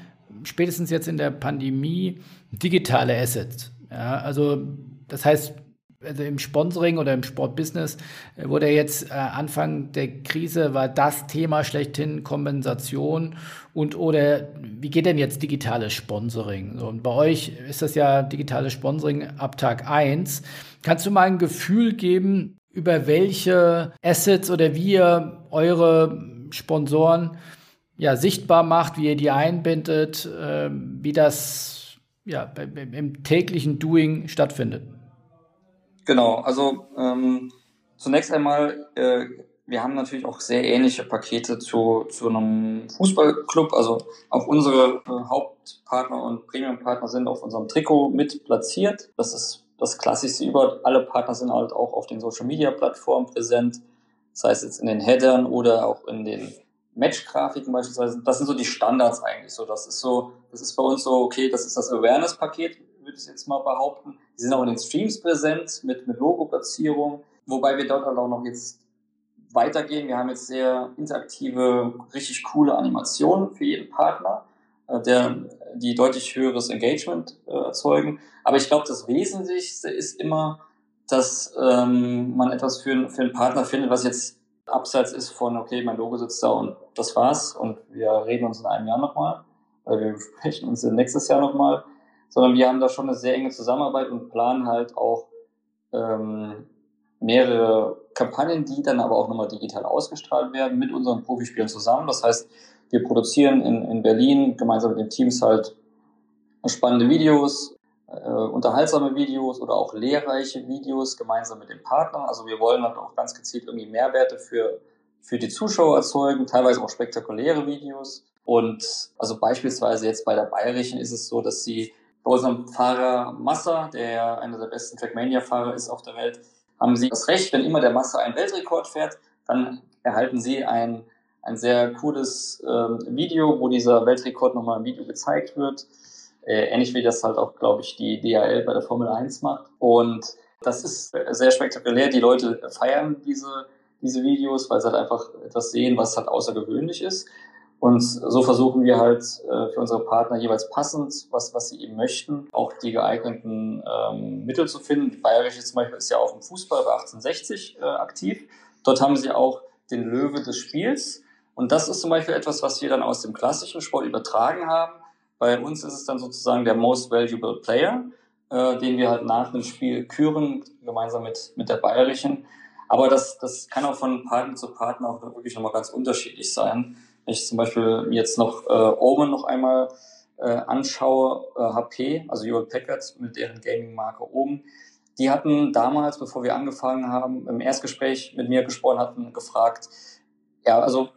spätestens jetzt in der Pandemie, digitale Assets. Ja, also das heißt, also im Sponsoring oder im Sportbusiness äh, wurde jetzt äh, Anfang der Krise war das Thema schlechthin Kompensation und oder wie geht denn jetzt digitales Sponsoring? So, und bei euch ist das ja digitales Sponsoring ab Tag 1. Kannst du mal ein Gefühl geben, über welche Assets oder wie ihr eure Sponsoren ja, sichtbar macht, wie ihr die einbindet, äh, wie das ja, im täglichen Doing stattfindet? Genau, also ähm, zunächst einmal, äh, wir haben natürlich auch sehr ähnliche Pakete zu, zu einem Fußballclub. Also auch unsere äh, Hauptpartner und Premiumpartner sind auf unserem Trikot mit platziert. Das ist das Klassischste über. Alle Partner sind halt auch auf den Social Media Plattformen präsent. Das heißt jetzt in den Headern oder auch in den Match-Grafiken beispielsweise. Das sind so die Standards eigentlich. So, das ist so, das ist bei uns so, okay, das ist das Awareness-Paket würde ich jetzt mal behaupten. Die sind auch in den Streams präsent mit, mit Logo-Platzierung, wobei wir dort halt auch noch jetzt weitergehen. Wir haben jetzt sehr interaktive, richtig coole Animationen für jeden Partner, äh, der, die deutlich höheres Engagement äh, erzeugen. Aber ich glaube, das Wesentlichste ist immer, dass ähm, man etwas für, für einen Partner findet, was jetzt abseits ist von, okay, mein Logo sitzt da und das war's und wir reden uns in einem Jahr nochmal, weil wir sprechen uns nächstes Jahr nochmal, sondern wir haben da schon eine sehr enge Zusammenarbeit und planen halt auch ähm, mehrere Kampagnen, die dann aber auch nochmal digital ausgestrahlt werden mit unseren Profispielern zusammen. Das heißt, wir produzieren in, in Berlin gemeinsam mit den Teams halt spannende Videos, äh, unterhaltsame Videos oder auch lehrreiche Videos gemeinsam mit den Partnern. Also wir wollen halt auch ganz gezielt irgendwie Mehrwerte für, für die Zuschauer erzeugen, teilweise auch spektakuläre Videos. Und also beispielsweise jetzt bei der Bayerischen ist es so, dass sie bei unserem Fahrer Massa, der einer der besten Trackmania-Fahrer ist auf der Welt, haben sie das Recht, wenn immer der Massa einen Weltrekord fährt, dann erhalten sie ein, ein sehr cooles äh, Video, wo dieser Weltrekord nochmal im Video gezeigt wird. Äh, ähnlich wie das halt auch, glaube ich, die DHL bei der Formel 1 macht. Und das ist sehr spektakulär. Die Leute feiern diese, diese Videos, weil sie halt einfach etwas sehen, was halt außergewöhnlich ist. Und so versuchen wir halt äh, für unsere Partner jeweils passend, was, was sie eben möchten, auch die geeigneten ähm, Mittel zu finden. Die Bayerische zum Beispiel ist ja auch im Fußball bei 1860 äh, aktiv. Dort haben sie auch den Löwe des Spiels. Und das ist zum Beispiel etwas, was wir dann aus dem klassischen Sport übertragen haben. Bei uns ist es dann sozusagen der Most Valuable Player, äh, den wir halt nach dem Spiel küren, gemeinsam mit, mit der Bayerischen. Aber das, das kann auch von Partner zu Partner auch wirklich nochmal ganz unterschiedlich sein. Ich zum Beispiel jetzt noch äh, Omen noch einmal äh, anschaue, äh, HP, also Hewlett Packard mit deren Gaming-Marke Omen, die hatten damals, bevor wir angefangen haben, im Erstgespräch mit mir gesprochen hatten, gefragt, ja, also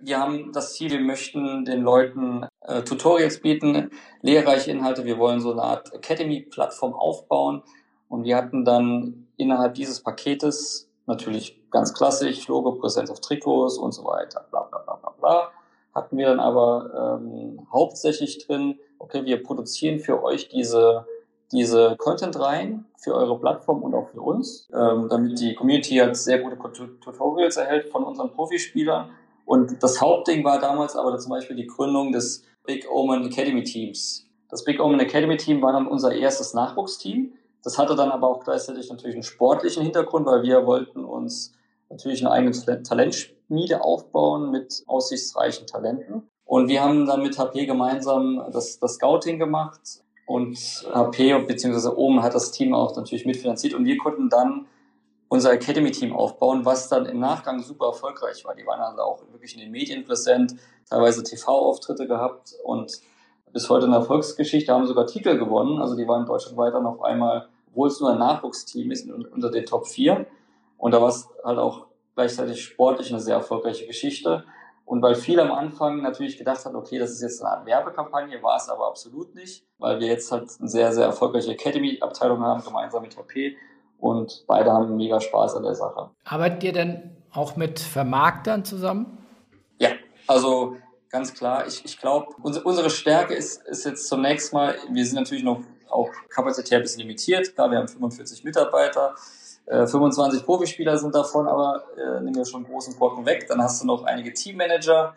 wir haben das Ziel, wir möchten den Leuten äh, Tutorials bieten, lehrreiche Inhalte, wir wollen so eine Art Academy-Plattform aufbauen. Und wir hatten dann innerhalb dieses Paketes natürlich ganz klassisch, Logo, Präsenz auf Trikots und so weiter, bla bla bla. Hatten wir dann aber ähm, hauptsächlich drin, okay, wir produzieren für euch diese, diese Content-Reihen für eure Plattform und auch für uns, ähm, damit die Community halt sehr gute Tutorials erhält von unseren Profispielern. Und das Hauptding war damals aber zum Beispiel die Gründung des Big Omen Academy Teams. Das Big Omen Academy Team war dann unser erstes Nachwuchsteam das hatte dann aber auch gleichzeitig natürlich einen sportlichen Hintergrund, weil wir wollten uns natürlich eine eigene Talentschmiede aufbauen mit aussichtsreichen Talenten. Und wir haben dann mit HP gemeinsam das, das Scouting gemacht und HP bzw. Omen hat das Team auch natürlich mitfinanziert und wir konnten dann unser Academy-Team aufbauen, was dann im Nachgang super erfolgreich war. Die waren dann auch wirklich in den Medien präsent, teilweise TV-Auftritte gehabt und bis heute eine Erfolgsgeschichte, haben sogar Titel gewonnen. Also die waren deutschlandweit dann auf einmal obwohl es nur ein Nachwuchsteam ist, unter den Top 4. Und da war es halt auch gleichzeitig sportlich eine sehr erfolgreiche Geschichte. Und weil viele am Anfang natürlich gedacht haben, okay, das ist jetzt eine Art Werbekampagne, war es aber absolut nicht, weil wir jetzt halt eine sehr, sehr erfolgreiche Academy-Abteilung haben, gemeinsam mit HP. Und beide haben mega Spaß an der Sache. Arbeitet ihr denn auch mit Vermarktern zusammen? Ja, also ganz klar. Ich, ich glaube, unsere Stärke ist, ist jetzt zunächst mal, wir sind natürlich noch auch kapazitär ein bisschen limitiert. Klar, wir haben 45 Mitarbeiter, äh, 25 Profispieler sind davon, aber äh, nehmen wir schon großen Brocken weg. Dann hast du noch einige Teammanager,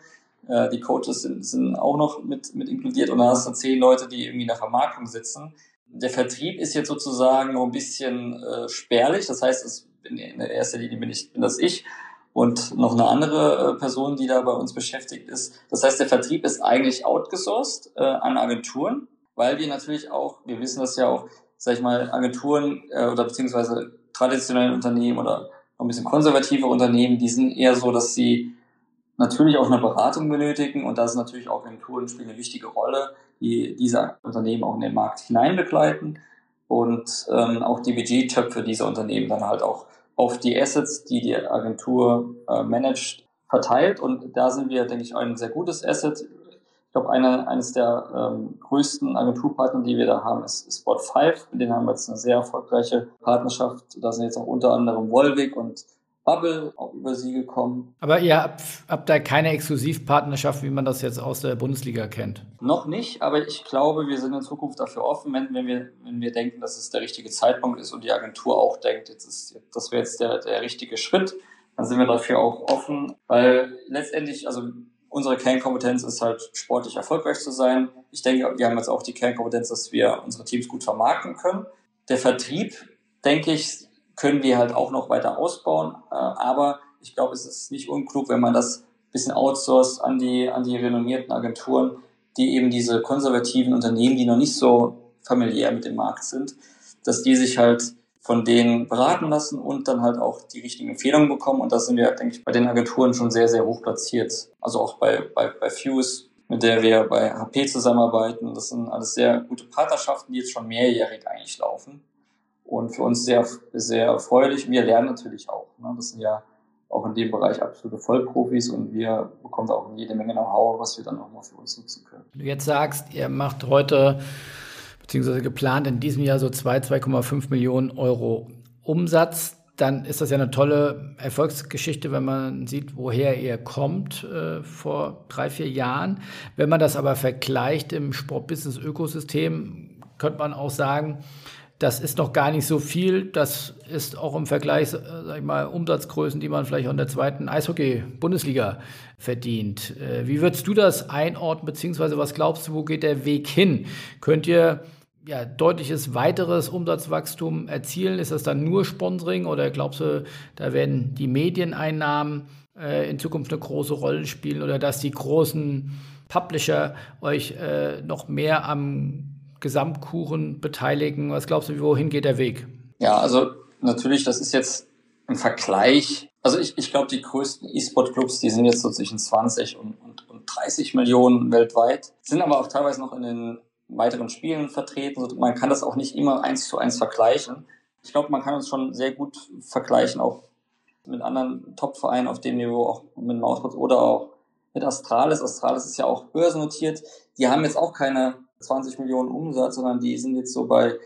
äh, die Coaches sind, sind auch noch mit, mit inkludiert und dann hast du zehn Leute, die irgendwie in der Vermarktung sitzen. Der Vertrieb ist jetzt sozusagen noch ein bisschen äh, spärlich, das heißt, es, in, in erster Linie bin, ich, bin das ich und noch eine andere äh, Person, die da bei uns beschäftigt ist. Das heißt, der Vertrieb ist eigentlich outgesourced äh, an Agenturen weil wir natürlich auch, wir wissen das ja auch, sag ich mal, Agenturen äh, oder beziehungsweise traditionelle Unternehmen oder ein bisschen konservative Unternehmen, die sind eher so, dass sie natürlich auch eine Beratung benötigen und da sind natürlich auch Agenturen spielen eine wichtige Rolle, die diese Unternehmen auch in den Markt hinein begleiten und ähm, auch die Budgettöpfe dieser Unternehmen dann halt auch auf die Assets, die die Agentur äh, managt, verteilt und da sind wir, denke ich, ein sehr gutes Asset glaube, eine, eines der ähm, größten Agenturpartner, die wir da haben, ist, ist Spot5. Mit denen haben wir jetzt eine sehr erfolgreiche Partnerschaft. Da sind jetzt auch unter anderem Volvic und Bubble auch über sie gekommen. Aber ihr habt, habt da keine Exklusivpartnerschaft, wie man das jetzt aus der Bundesliga kennt? Noch nicht, aber ich glaube, wir sind in Zukunft dafür offen, wenn, wenn, wir, wenn wir denken, dass es der richtige Zeitpunkt ist und die Agentur auch denkt, jetzt ist, das wäre jetzt der, der richtige Schritt, dann sind wir dafür auch offen, weil letztendlich, also unsere Kernkompetenz ist halt sportlich erfolgreich zu sein. Ich denke, wir haben jetzt auch die Kernkompetenz, dass wir unsere Teams gut vermarkten können. Der Vertrieb, denke ich, können wir halt auch noch weiter ausbauen. Äh, aber ich glaube, es ist nicht unklug, wenn man das ein bisschen outsourced an die, an die renommierten Agenturen, die eben diese konservativen Unternehmen, die noch nicht so familiär mit dem Markt sind, dass die sich halt von denen beraten lassen und dann halt auch die richtigen Empfehlungen bekommen. Und da sind wir, denke ich, bei den Agenturen schon sehr, sehr hoch platziert. Also auch bei, bei, bei Fuse, mit der wir bei HP zusammenarbeiten. Das sind alles sehr gute Partnerschaften, die jetzt schon mehrjährig eigentlich laufen. Und für uns sehr, sehr erfreulich. Wir lernen natürlich auch. Ne? Das sind ja auch in dem Bereich absolute Vollprofis und wir bekommen auch jede Menge Know-how, was wir dann auch mal für uns nutzen können. Du jetzt sagst, ihr macht heute beziehungsweise geplant in diesem Jahr so 2, 2,5 Millionen Euro Umsatz, dann ist das ja eine tolle Erfolgsgeschichte, wenn man sieht, woher ihr kommt äh, vor drei, vier Jahren. Wenn man das aber vergleicht im Sport-Business-Ökosystem, könnte man auch sagen, das ist noch gar nicht so viel. Das ist auch im Vergleich, äh, sag ich mal, Umsatzgrößen, die man vielleicht auch in der zweiten Eishockey-Bundesliga verdient. Äh, wie würdest du das einordnen, beziehungsweise was glaubst du, wo geht der Weg hin? Könnt ihr ja, deutliches weiteres Umsatzwachstum erzielen? Ist das dann nur Sponsoring oder glaubst du, da werden die Medieneinnahmen äh, in Zukunft eine große Rolle spielen oder dass die großen Publisher euch äh, noch mehr am Gesamtkuchen beteiligen? Was glaubst du, wohin geht der Weg? Ja, also natürlich, das ist jetzt im Vergleich. Also ich, ich glaube, die größten E-Sport-Clubs, die sind jetzt so zwischen 20 und, und, und 30 Millionen weltweit, sind aber auch teilweise noch in den weiteren Spielen vertreten. Man kann das auch nicht immer eins zu eins vergleichen. Ich glaube, man kann uns schon sehr gut vergleichen, auch mit anderen Top-Vereinen auf dem Niveau, auch mit Mausport oder auch mit Astralis. Astralis ist ja auch börsennotiert. Die haben jetzt auch keine 20 Millionen Umsatz, sondern die sind jetzt so bei,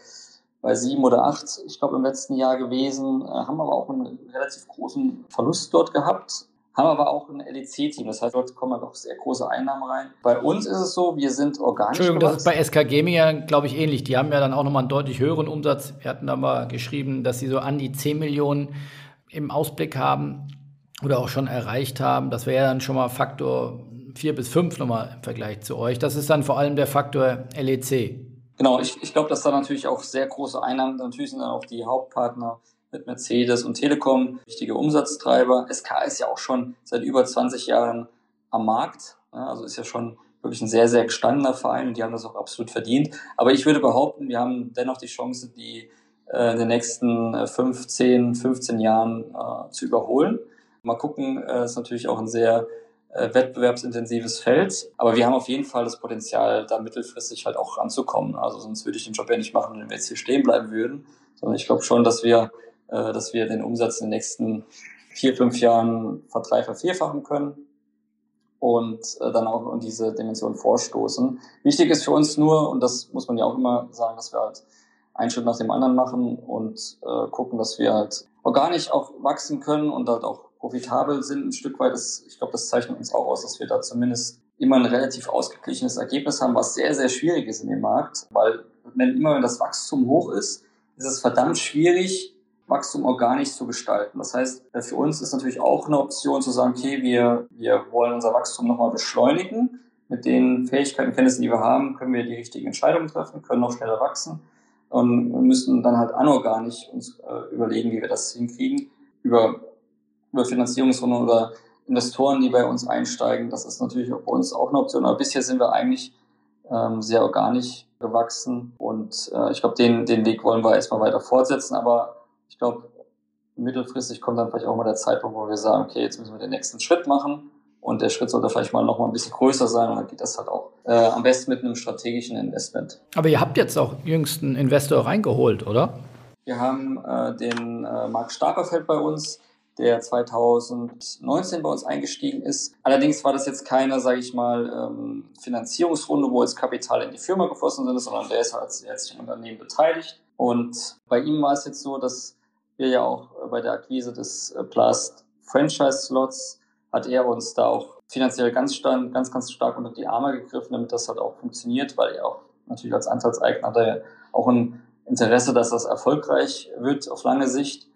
bei sieben oder acht, ich glaube, im letzten Jahr gewesen, äh, haben aber auch einen relativ großen Verlust dort gehabt haben aber auch ein LEC-Team. Das heißt, dort kommen halt auch sehr große Einnahmen rein. Bei uns ist es so, wir sind organisch. Entschuldigung, gewachsen. das ist bei SK Gaming ja, glaube ich, ähnlich. Die haben ja dann auch nochmal einen deutlich höheren Umsatz. Wir hatten da mal geschrieben, dass sie so an die 10 Millionen im Ausblick haben oder auch schon erreicht haben. Das wäre ja dann schon mal Faktor 4 bis 5 nochmal im Vergleich zu euch. Das ist dann vor allem der Faktor LEC. Genau, ich, ich glaube, dass da natürlich auch sehr große Einnahmen, natürlich sind dann auch die Hauptpartner mit Mercedes und Telekom, wichtige Umsatztreiber. SK ist ja auch schon seit über 20 Jahren am Markt, also ist ja schon wirklich ein sehr, sehr gestandener Verein und die haben das auch absolut verdient. Aber ich würde behaupten, wir haben dennoch die Chance, die äh, in den nächsten 15, äh, 15 Jahren äh, zu überholen. Mal gucken, äh, ist natürlich auch ein sehr äh, wettbewerbsintensives Feld, aber wir haben auf jeden Fall das Potenzial, da mittelfristig halt auch ranzukommen. Also sonst würde ich den Job ja nicht machen, wenn wir jetzt hier stehen bleiben würden, sondern ich glaube schon, dass wir äh, dass wir den Umsatz in den nächsten vier, fünf Jahren verdrei, vervierfachen können und äh, dann auch in diese Dimension vorstoßen. Wichtig ist für uns nur, und das muss man ja auch immer sagen, dass wir halt einen Schritt nach dem anderen machen und äh, gucken, dass wir halt organisch auch wachsen können und halt auch profitabel sind ein Stück weit. Das, ich glaube, das zeichnet uns auch aus, dass wir da zumindest immer ein relativ ausgeglichenes Ergebnis haben, was sehr, sehr schwierig ist in dem Markt, weil wenn immer wenn das Wachstum hoch ist, ist es verdammt schwierig, Wachstum organisch zu gestalten. Das heißt, äh, für uns ist natürlich auch eine Option zu sagen, okay, wir, wir wollen unser Wachstum nochmal beschleunigen. Mit den Fähigkeiten, Kenntnissen, die wir haben, können wir die richtigen Entscheidungen treffen, können noch schneller wachsen und müssen dann halt anorganisch uns äh, überlegen, wie wir das hinkriegen. Über, über Finanzierungsrunden oder Investoren, die bei uns einsteigen. Das ist natürlich auch bei uns auch eine Option. Aber bisher sind wir eigentlich ähm, sehr organisch gewachsen und äh, ich glaube, den, den Weg wollen wir erstmal weiter fortsetzen. Aber ich glaube, mittelfristig kommt dann vielleicht auch mal der Zeitpunkt, wo wir sagen, okay, jetzt müssen wir den nächsten Schritt machen. Und der Schritt sollte vielleicht mal noch mal ein bisschen größer sein und dann geht das halt auch äh, am besten mit einem strategischen Investment. Aber ihr habt jetzt auch jüngsten Investor reingeholt, oder? Wir haben äh, den äh, Marc Starkerfeld bei uns, der 2019 bei uns eingestiegen ist. Allerdings war das jetzt keine, sage ich mal, ähm, Finanzierungsrunde, wo jetzt Kapital in die Firma geflossen sind, sondern der ist halt jetzt im Unternehmen beteiligt. Und bei ihm war es jetzt so, dass wir ja auch äh, bei der Akquise des äh, Plast Franchise Slots hat er uns da auch finanziell ganz, ganz, ganz stark unter die Arme gegriffen, damit das halt auch funktioniert, weil er auch natürlich als Anteilseigner hat er auch ein Interesse, dass das erfolgreich wird auf lange Sicht.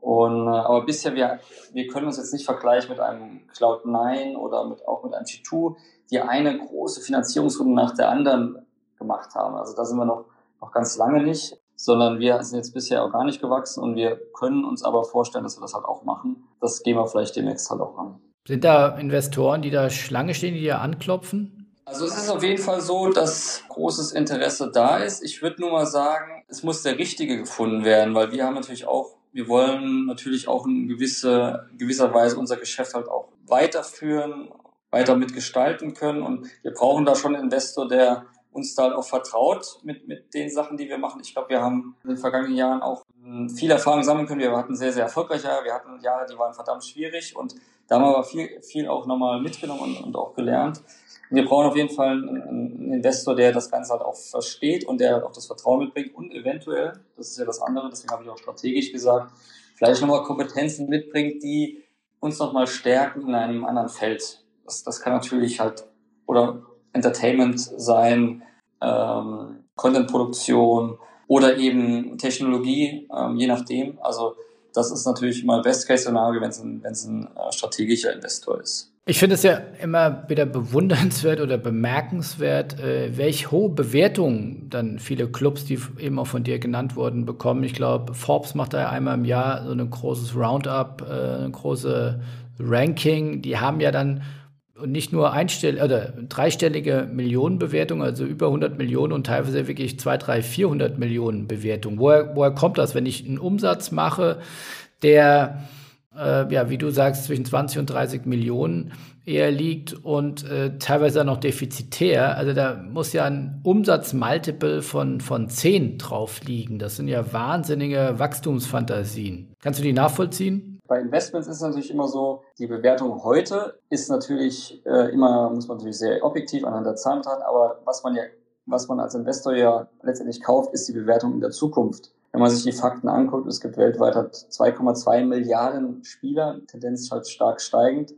Und, äh, aber bisher, wir, wir können uns jetzt nicht vergleichen mit einem Cloud9 oder mit, auch mit einem G2, die eine große Finanzierungsrunde nach der anderen gemacht haben. Also da sind wir noch, noch ganz lange nicht sondern wir sind jetzt bisher auch gar nicht gewachsen und wir können uns aber vorstellen, dass wir das halt auch machen. Das gehen wir vielleicht demnächst halt auch an. Sind da Investoren, die da Schlange stehen, die da anklopfen? Also es ist auf jeden Fall so, dass großes Interesse da ist. Ich würde nur mal sagen, es muss der Richtige gefunden werden, weil wir haben natürlich auch, wir wollen natürlich auch in gewisse, gewisser Weise unser Geschäft halt auch weiterführen, weiter mitgestalten können und wir brauchen da schon einen Investor, der uns da auch vertraut mit, mit den Sachen, die wir machen. Ich glaube, wir haben in den vergangenen Jahren auch viel Erfahrung sammeln können. Wir hatten sehr, sehr erfolgreiche Jahre. Wir hatten Jahre, die waren verdammt schwierig und da haben wir aber viel, viel auch nochmal mitgenommen und, und auch gelernt. Wir brauchen auf jeden Fall einen Investor, der das Ganze halt auch versteht und der halt auch das Vertrauen mitbringt und eventuell, das ist ja das andere, deswegen habe ich auch strategisch gesagt, vielleicht nochmal Kompetenzen mitbringt, die uns nochmal stärken in einem anderen Feld. Das, das kann natürlich halt, oder Entertainment sein, ähm, Content-Produktion oder eben Technologie, ähm, je nachdem. Also das ist natürlich mal Best-Case-Szenario, wenn es ein, wenn's ein äh, strategischer Investor ist. Ich finde es ja immer wieder bewundernswert oder bemerkenswert, äh, welche hohe Bewertungen dann viele Clubs, die eben auch von dir genannt wurden, bekommen. Ich glaube, Forbes macht da einmal im Jahr so ein großes Roundup, äh, ein große Ranking. Die haben ja dann nicht nur einstell oder dreistellige Millionenbewertungen, also über 100 Millionen und teilweise wirklich 2, 3, 400 Millionen Bewertungen. Woher, woher kommt das, wenn ich einen Umsatz mache, der äh, ja, wie du sagst, zwischen 20 und 30 Millionen eher liegt und äh, teilweise noch defizitär. Also da muss ja ein Umsatzmultiple von, von 10 drauf liegen. Das sind ja wahnsinnige Wachstumsfantasien. Kannst du die nachvollziehen? Bei Investments ist es natürlich immer so, die Bewertung heute ist natürlich äh, immer, muss man natürlich sehr objektiv anhand der Zahlen betrachten, aber was man ja, was man als Investor ja letztendlich kauft, ist die Bewertung in der Zukunft. Wenn man sich die Fakten anguckt, es gibt weltweit 2,2 Milliarden Spieler, Tendenz halt stark steigend.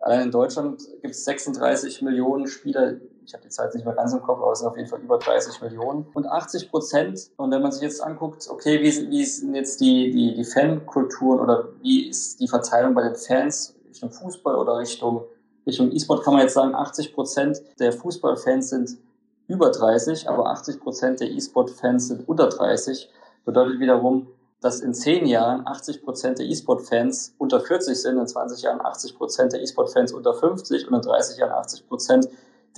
Allein in Deutschland gibt es 36 Millionen Spieler. Ich habe die Zeit nicht mehr ganz im Kopf, aber es sind auf jeden Fall über 30 Millionen. Und 80 Prozent, und wenn man sich jetzt anguckt, okay, wie, wie sind jetzt die, die, die Fankulturen oder wie ist die Verteilung bei den Fans Richtung Fußball oder Richtung, Richtung E-Sport, kann man jetzt sagen, 80 Prozent der Fußballfans sind über 30, aber 80 Prozent der E-Sport-Fans sind unter 30 bedeutet wiederum, dass in zehn Jahren 80 Prozent der E-Sport-Fans unter 40 sind, in 20 Jahren 80 Prozent der E-Sport-Fans unter 50 und in 30 Jahren 80 Prozent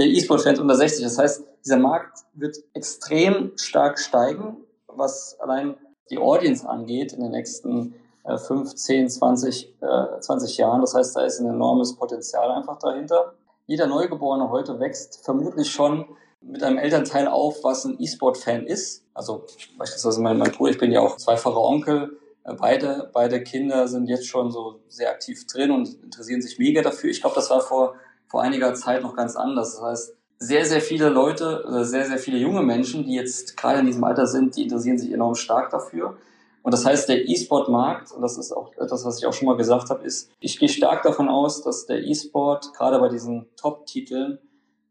der E-Sport-Fans unter 60. Das heißt, dieser Markt wird extrem stark steigen, was allein die Audience angeht in den nächsten äh, 5, 10, 20, äh, 20 Jahren. Das heißt, da ist ein enormes Potenzial einfach dahinter. Jeder Neugeborene heute wächst vermutlich schon mit einem Elternteil auf, was ein E-Sport-Fan ist. Also beispielsweise mein, mein Bruder, ich bin ja auch zweifacher Onkel. Äh, beide, beide Kinder sind jetzt schon so sehr aktiv drin und interessieren sich mega dafür. Ich glaube, das war vor, vor einiger Zeit noch ganz anders. Das heißt, sehr, sehr viele Leute, oder sehr, sehr viele junge Menschen, die jetzt gerade in diesem Alter sind, die interessieren sich enorm stark dafür. Und das heißt, der E-Sport-Markt, und das ist auch etwas, was ich auch schon mal gesagt habe, ist, ich gehe stark davon aus, dass der E-Sport gerade bei diesen Top-Titeln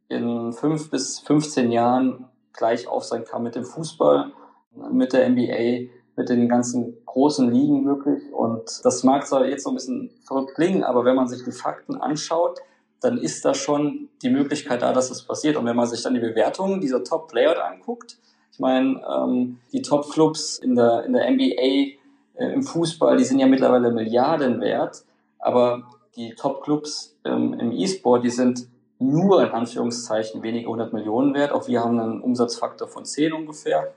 in fünf bis 15 Jahren gleich auf sein kann mit dem Fußball, mit der NBA, mit den ganzen großen Ligen wirklich. Und das mag zwar jetzt so ein bisschen verrückt klingen, aber wenn man sich die Fakten anschaut, dann ist da schon die Möglichkeit da, dass das passiert. Und wenn man sich dann die Bewertungen dieser Top-Player anguckt, ich meine, ähm, die Top-Clubs in der, in der NBA, äh, im Fußball, die sind ja mittlerweile Milliarden wert, aber die Top-Clubs ähm, im E-Sport, die sind nur in Anführungszeichen wenige hundert Millionen wert. Auch wir haben einen Umsatzfaktor von 10 ungefähr.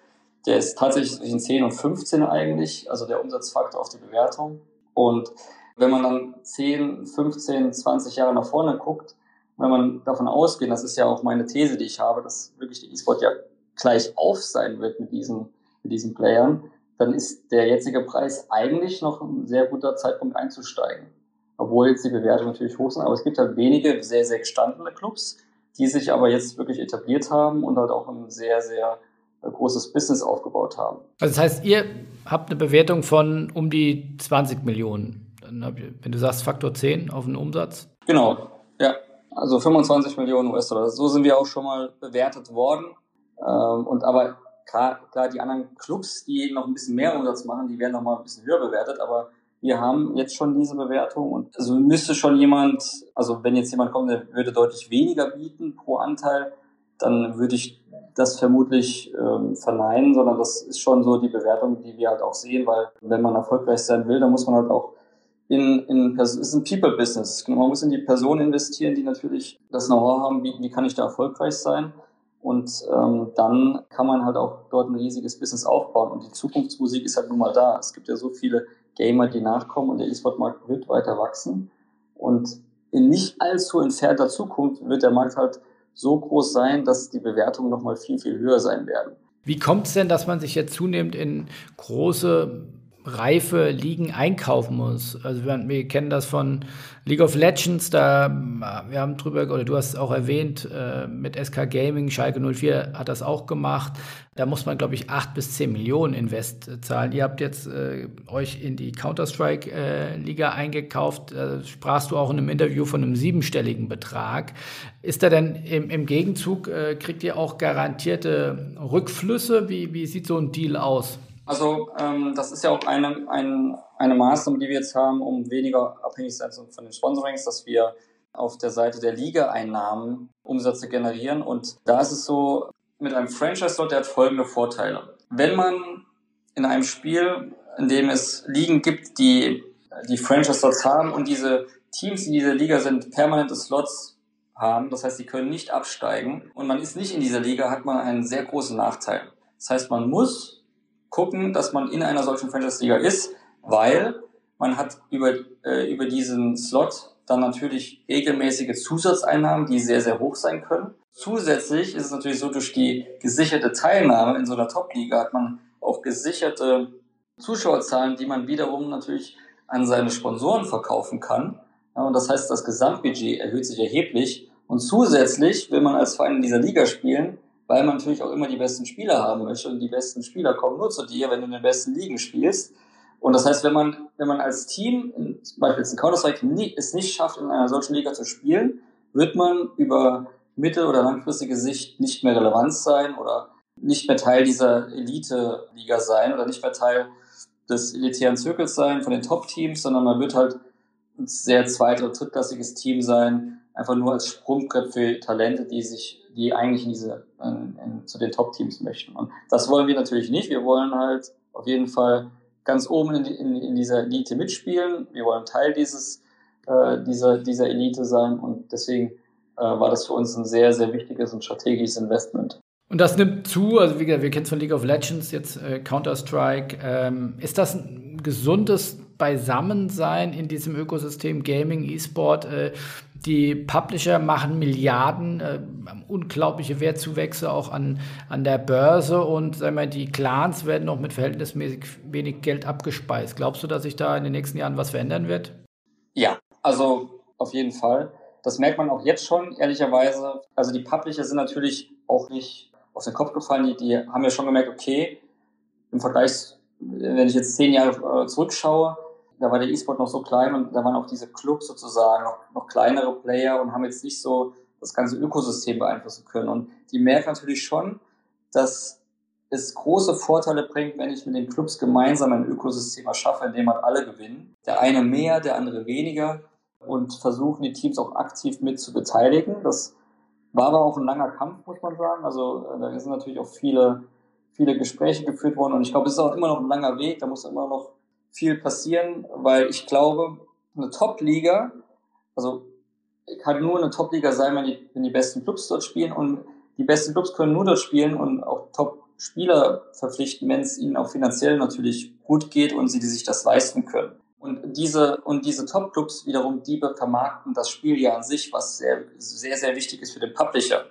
Der ist tatsächlich zwischen 10 und 15 eigentlich, also der Umsatzfaktor auf die Bewertung. Und wenn man dann 10, 15, 20 Jahre nach vorne guckt, wenn man davon ausgeht, das ist ja auch meine These, die ich habe, dass wirklich der E-Sport ja gleich auf sein wird mit diesen, mit diesen Playern, dann ist der jetzige Preis eigentlich noch ein sehr guter Zeitpunkt einzusteigen obwohl jetzt die Bewertungen natürlich hoch sind. Aber es gibt halt wenige sehr, sehr gestandene Clubs, die sich aber jetzt wirklich etabliert haben und halt auch ein sehr, sehr äh, großes Business aufgebaut haben. Also das heißt, ihr habt eine Bewertung von um die 20 Millionen. Wenn du sagst Faktor 10 auf den Umsatz? Genau, ja. Also 25 Millionen US-Dollar. So sind wir auch schon mal bewertet worden. Ähm, und aber klar, klar, die anderen Clubs, die noch ein bisschen mehr Umsatz machen, die werden noch mal ein bisschen höher bewertet. Aber wir haben jetzt schon diese Bewertung und also müsste schon jemand, also wenn jetzt jemand kommt, der würde deutlich weniger bieten pro Anteil, dann würde ich das vermutlich ähm, verneinen, sondern das ist schon so die Bewertung, die wir halt auch sehen, weil wenn man erfolgreich sein will, dann muss man halt auch in, in es ist ein People-Business. Man muss in die Personen investieren, die natürlich das Know-how haben, wie, wie kann ich da erfolgreich sein. Und ähm, dann kann man halt auch dort ein riesiges Business aufbauen. Und die Zukunftsmusik ist halt nun mal da. Es gibt ja so viele Gamer, die nachkommen und der E-Sport-Markt wird weiter wachsen. Und in nicht allzu entfernter Zukunft wird der Markt halt so groß sein, dass die Bewertungen nochmal viel, viel höher sein werden. Wie kommt es denn, dass man sich jetzt zunehmend in große reife Ligen einkaufen muss. Also wir, wir, kennen das von League of Legends, da wir haben drüber, oder du hast es auch erwähnt, äh, mit SK Gaming, Schalke 04 hat das auch gemacht. Da muss man, glaube ich, acht bis zehn Millionen Invest zahlen. Ihr habt jetzt äh, euch in die Counter-Strike-Liga äh, eingekauft. Da sprachst du auch in einem Interview von einem siebenstelligen Betrag. Ist da denn im, im Gegenzug, äh, kriegt ihr auch garantierte Rückflüsse? Wie, wie sieht so ein Deal aus? Also ähm, das ist ja auch eine, ein, eine Maßnahme, die wir jetzt haben, um weniger abhängig zu sein von den Sponsorings, dass wir auf der Seite der Liga-Einnahmen Umsätze generieren. Und da ist es so, mit einem Franchise-Slot, der hat folgende Vorteile. Wenn man in einem Spiel, in dem es Ligen gibt, die die Franchise-Slots haben und diese Teams in dieser Liga sind permanente Slots haben, das heißt, sie können nicht absteigen und man ist nicht in dieser Liga, hat man einen sehr großen Nachteil. Das heißt, man muss gucken, dass man in einer solchen Franchise-Liga ist, weil man hat über, äh, über diesen Slot dann natürlich regelmäßige Zusatzeinnahmen, die sehr, sehr hoch sein können. Zusätzlich ist es natürlich so, durch die gesicherte Teilnahme in so einer Top-Liga hat man auch gesicherte Zuschauerzahlen, die man wiederum natürlich an seine Sponsoren verkaufen kann. Ja, und das heißt, das Gesamtbudget erhöht sich erheblich. Und zusätzlich will man als Verein in dieser Liga spielen, weil man natürlich auch immer die besten Spieler haben möchte und die besten Spieler kommen nur zu dir, wenn du in den besten Ligen spielst. Und das heißt, wenn man, wenn man als Team, zum Beispiel in Counter-Strike, es nicht schafft, in einer solchen Liga zu spielen, wird man über mittel- oder langfristige Sicht nicht mehr relevant sein oder nicht mehr Teil dieser Elite-Liga sein oder nicht mehr Teil des elitären Zirkels sein von den Top-Teams, sondern man wird halt ein sehr zweit- oder drittklassiges Team sein, einfach nur als Sprungbrett für Talente, die sich die eigentlich in diese, in, in, zu den Top-Teams möchten. Und das wollen wir natürlich nicht. Wir wollen halt auf jeden Fall ganz oben in, in, in dieser Elite mitspielen. Wir wollen Teil dieses, äh, dieser, dieser Elite sein und deswegen äh, war das für uns ein sehr, sehr wichtiges und strategisches Investment. Und das nimmt zu, also wie gesagt, wir kennen es von League of Legends, jetzt äh, Counter-Strike. Ähm, ist das ein gesundes Beisammensein in diesem Ökosystem Gaming, E-Sport? Äh, die Publisher machen Milliarden, äh, unglaubliche Wertzuwächse auch an, an der Börse und sagen wir, die Clans werden noch mit verhältnismäßig wenig Geld abgespeist. Glaubst du, dass sich da in den nächsten Jahren was verändern wird? Ja, also auf jeden Fall. Das merkt man auch jetzt schon, ehrlicherweise. Also die Publisher sind natürlich auch nicht auf den Kopf gefallen. Die, die haben ja schon gemerkt, okay, im Vergleich, wenn ich jetzt zehn Jahre äh, zurückschaue, da war der E-Sport noch so klein und da waren auch diese Clubs sozusagen noch, noch kleinere Player und haben jetzt nicht so das ganze Ökosystem beeinflussen können. Und die merken natürlich schon, dass es große Vorteile bringt, wenn ich mit den Clubs gemeinsam ein Ökosystem erschaffe, in dem man alle gewinnen. Der eine mehr, der andere weniger und versuchen die Teams auch aktiv mit zu beteiligen. Das war aber auch ein langer Kampf, muss man sagen. Also äh, da sind natürlich auch viele, viele Gespräche geführt worden und ich glaube, es ist auch immer noch ein langer Weg. Da muss immer noch viel passieren, weil ich glaube, eine Top-Liga, also kann nur eine Top-Liga sein, wenn die, wenn die besten Clubs dort spielen und die besten Clubs können nur dort spielen und auch Top-Spieler verpflichten, wenn es ihnen auch finanziell natürlich gut geht und sie sich das leisten können. Und diese, und diese Top-Clubs wiederum, die vermarkten das Spiel ja an sich, was sehr, sehr, sehr wichtig ist für den Publisher.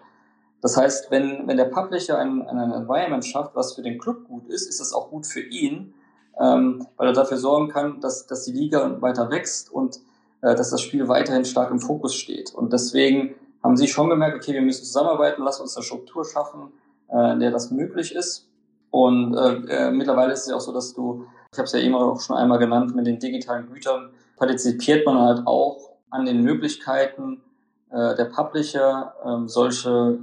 Das heißt, wenn, wenn der Publisher ein, ein Environment schafft, was für den Club gut ist, ist das auch gut für ihn, ähm, weil er dafür sorgen kann, dass, dass die Liga weiter wächst und äh, dass das Spiel weiterhin stark im Fokus steht. Und deswegen haben sie schon gemerkt, okay, wir müssen zusammenarbeiten, lass uns eine Struktur schaffen, äh, in der das möglich ist. Und äh, äh, mittlerweile ist es ja auch so, dass du, ich habe es ja eben auch schon einmal genannt, mit den digitalen Gütern partizipiert man halt auch an den Möglichkeiten äh, der Publisher, äh, solche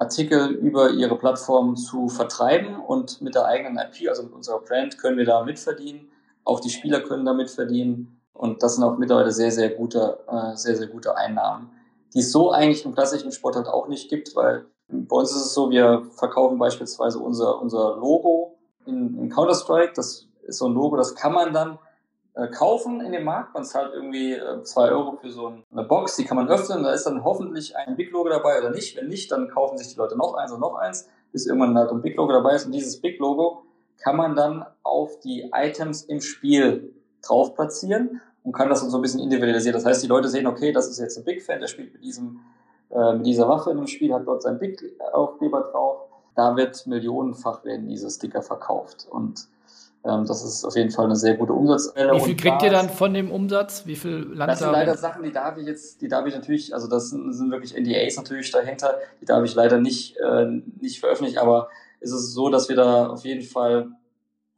Artikel über ihre Plattform zu vertreiben und mit der eigenen IP, also mit unserer Brand, können wir da mitverdienen. Auch die Spieler können da mitverdienen. Und das sind auch mittlerweile sehr, sehr gute, äh, sehr, sehr gute Einnahmen, die es so eigentlich im klassischen Sport halt auch nicht gibt, weil bei uns ist es so, wir verkaufen beispielsweise unser, unser Logo in, in Counter-Strike. Das ist so ein Logo, das kann man dann kaufen in dem Markt. Man zahlt irgendwie äh, zwei Euro für so eine Box, die kann man öffnen. Da ist dann hoffentlich ein Big Logo dabei oder nicht. Wenn nicht, dann kaufen sich die Leute noch eins und noch eins, bis irgendwann halt ein Big Logo dabei ist. Und dieses Big Logo kann man dann auf die Items im Spiel drauf platzieren und kann das dann so ein bisschen individualisieren. Das heißt, die Leute sehen, okay, das ist jetzt ein Big Fan, der spielt mit diesem äh, mit dieser Waffe in dem Spiel, hat dort sein Big Aufkleber drauf. Da wird millionenfach werden diese Sticker verkauft und ähm, das ist auf jeden Fall eine sehr gute Umsatzquelle. Wie viel kriegt ihr dann von dem Umsatz? Wie viel landet Das sind leider Sachen, die darf ich jetzt, die darf ich natürlich, also das sind, sind wirklich NDAs natürlich dahinter, die darf ich leider nicht, äh, nicht veröffentlichen, aber es ist so, dass wir da auf jeden Fall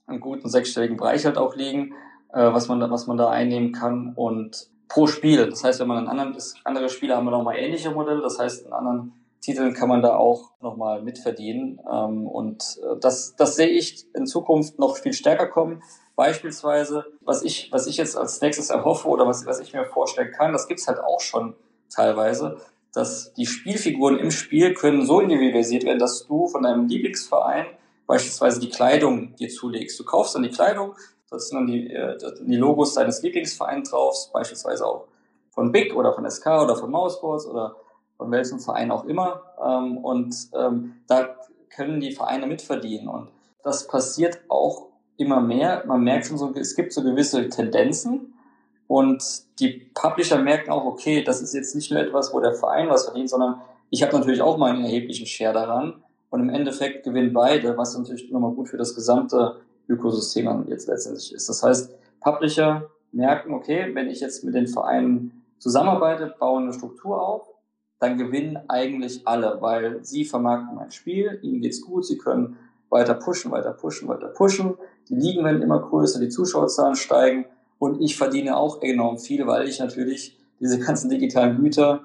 einen guten sechsstelligen Bereich halt auch liegen, äh, was man da, was man da einnehmen kann und pro Spiel. Das heißt, wenn man einen anderen, andere Spiele haben wir nochmal ähnliche Modelle, das heißt, in anderen Titeln kann man da auch nochmal mitverdienen. Ähm, und äh, das, das sehe ich in Zukunft noch viel stärker kommen. Beispielsweise, was ich, was ich jetzt als nächstes erhoffe oder was, was ich mir vorstellen kann, das gibt's halt auch schon teilweise, dass die Spielfiguren im Spiel können so individualisiert werden, dass du von deinem Lieblingsverein beispielsweise die Kleidung dir zulegst. Du kaufst dann die Kleidung, sind dann die, äh, die Logos deines Lieblingsvereins drauf, beispielsweise auch von Big oder von SK oder von Mouseboards oder von welchem Verein auch immer. Ähm, und ähm, da können die Vereine mitverdienen. Und das passiert auch immer mehr. Man merkt schon so, es gibt so gewisse Tendenzen. Und die Publisher merken auch, okay, das ist jetzt nicht nur etwas, wo der Verein was verdient, sondern ich habe natürlich auch meinen erheblichen Share daran. Und im Endeffekt gewinnen beide, was natürlich nochmal gut für das gesamte Ökosystem jetzt letztendlich ist. Das heißt, Publisher merken, okay, wenn ich jetzt mit den Vereinen zusammenarbeite, baue eine Struktur auf, dann gewinnen eigentlich alle, weil sie vermarkten mein Spiel, ihnen geht's gut, sie können weiter pushen, weiter pushen, weiter pushen, die Ligen werden immer größer, die Zuschauerzahlen steigen und ich verdiene auch enorm viel, weil ich natürlich diese ganzen digitalen Güter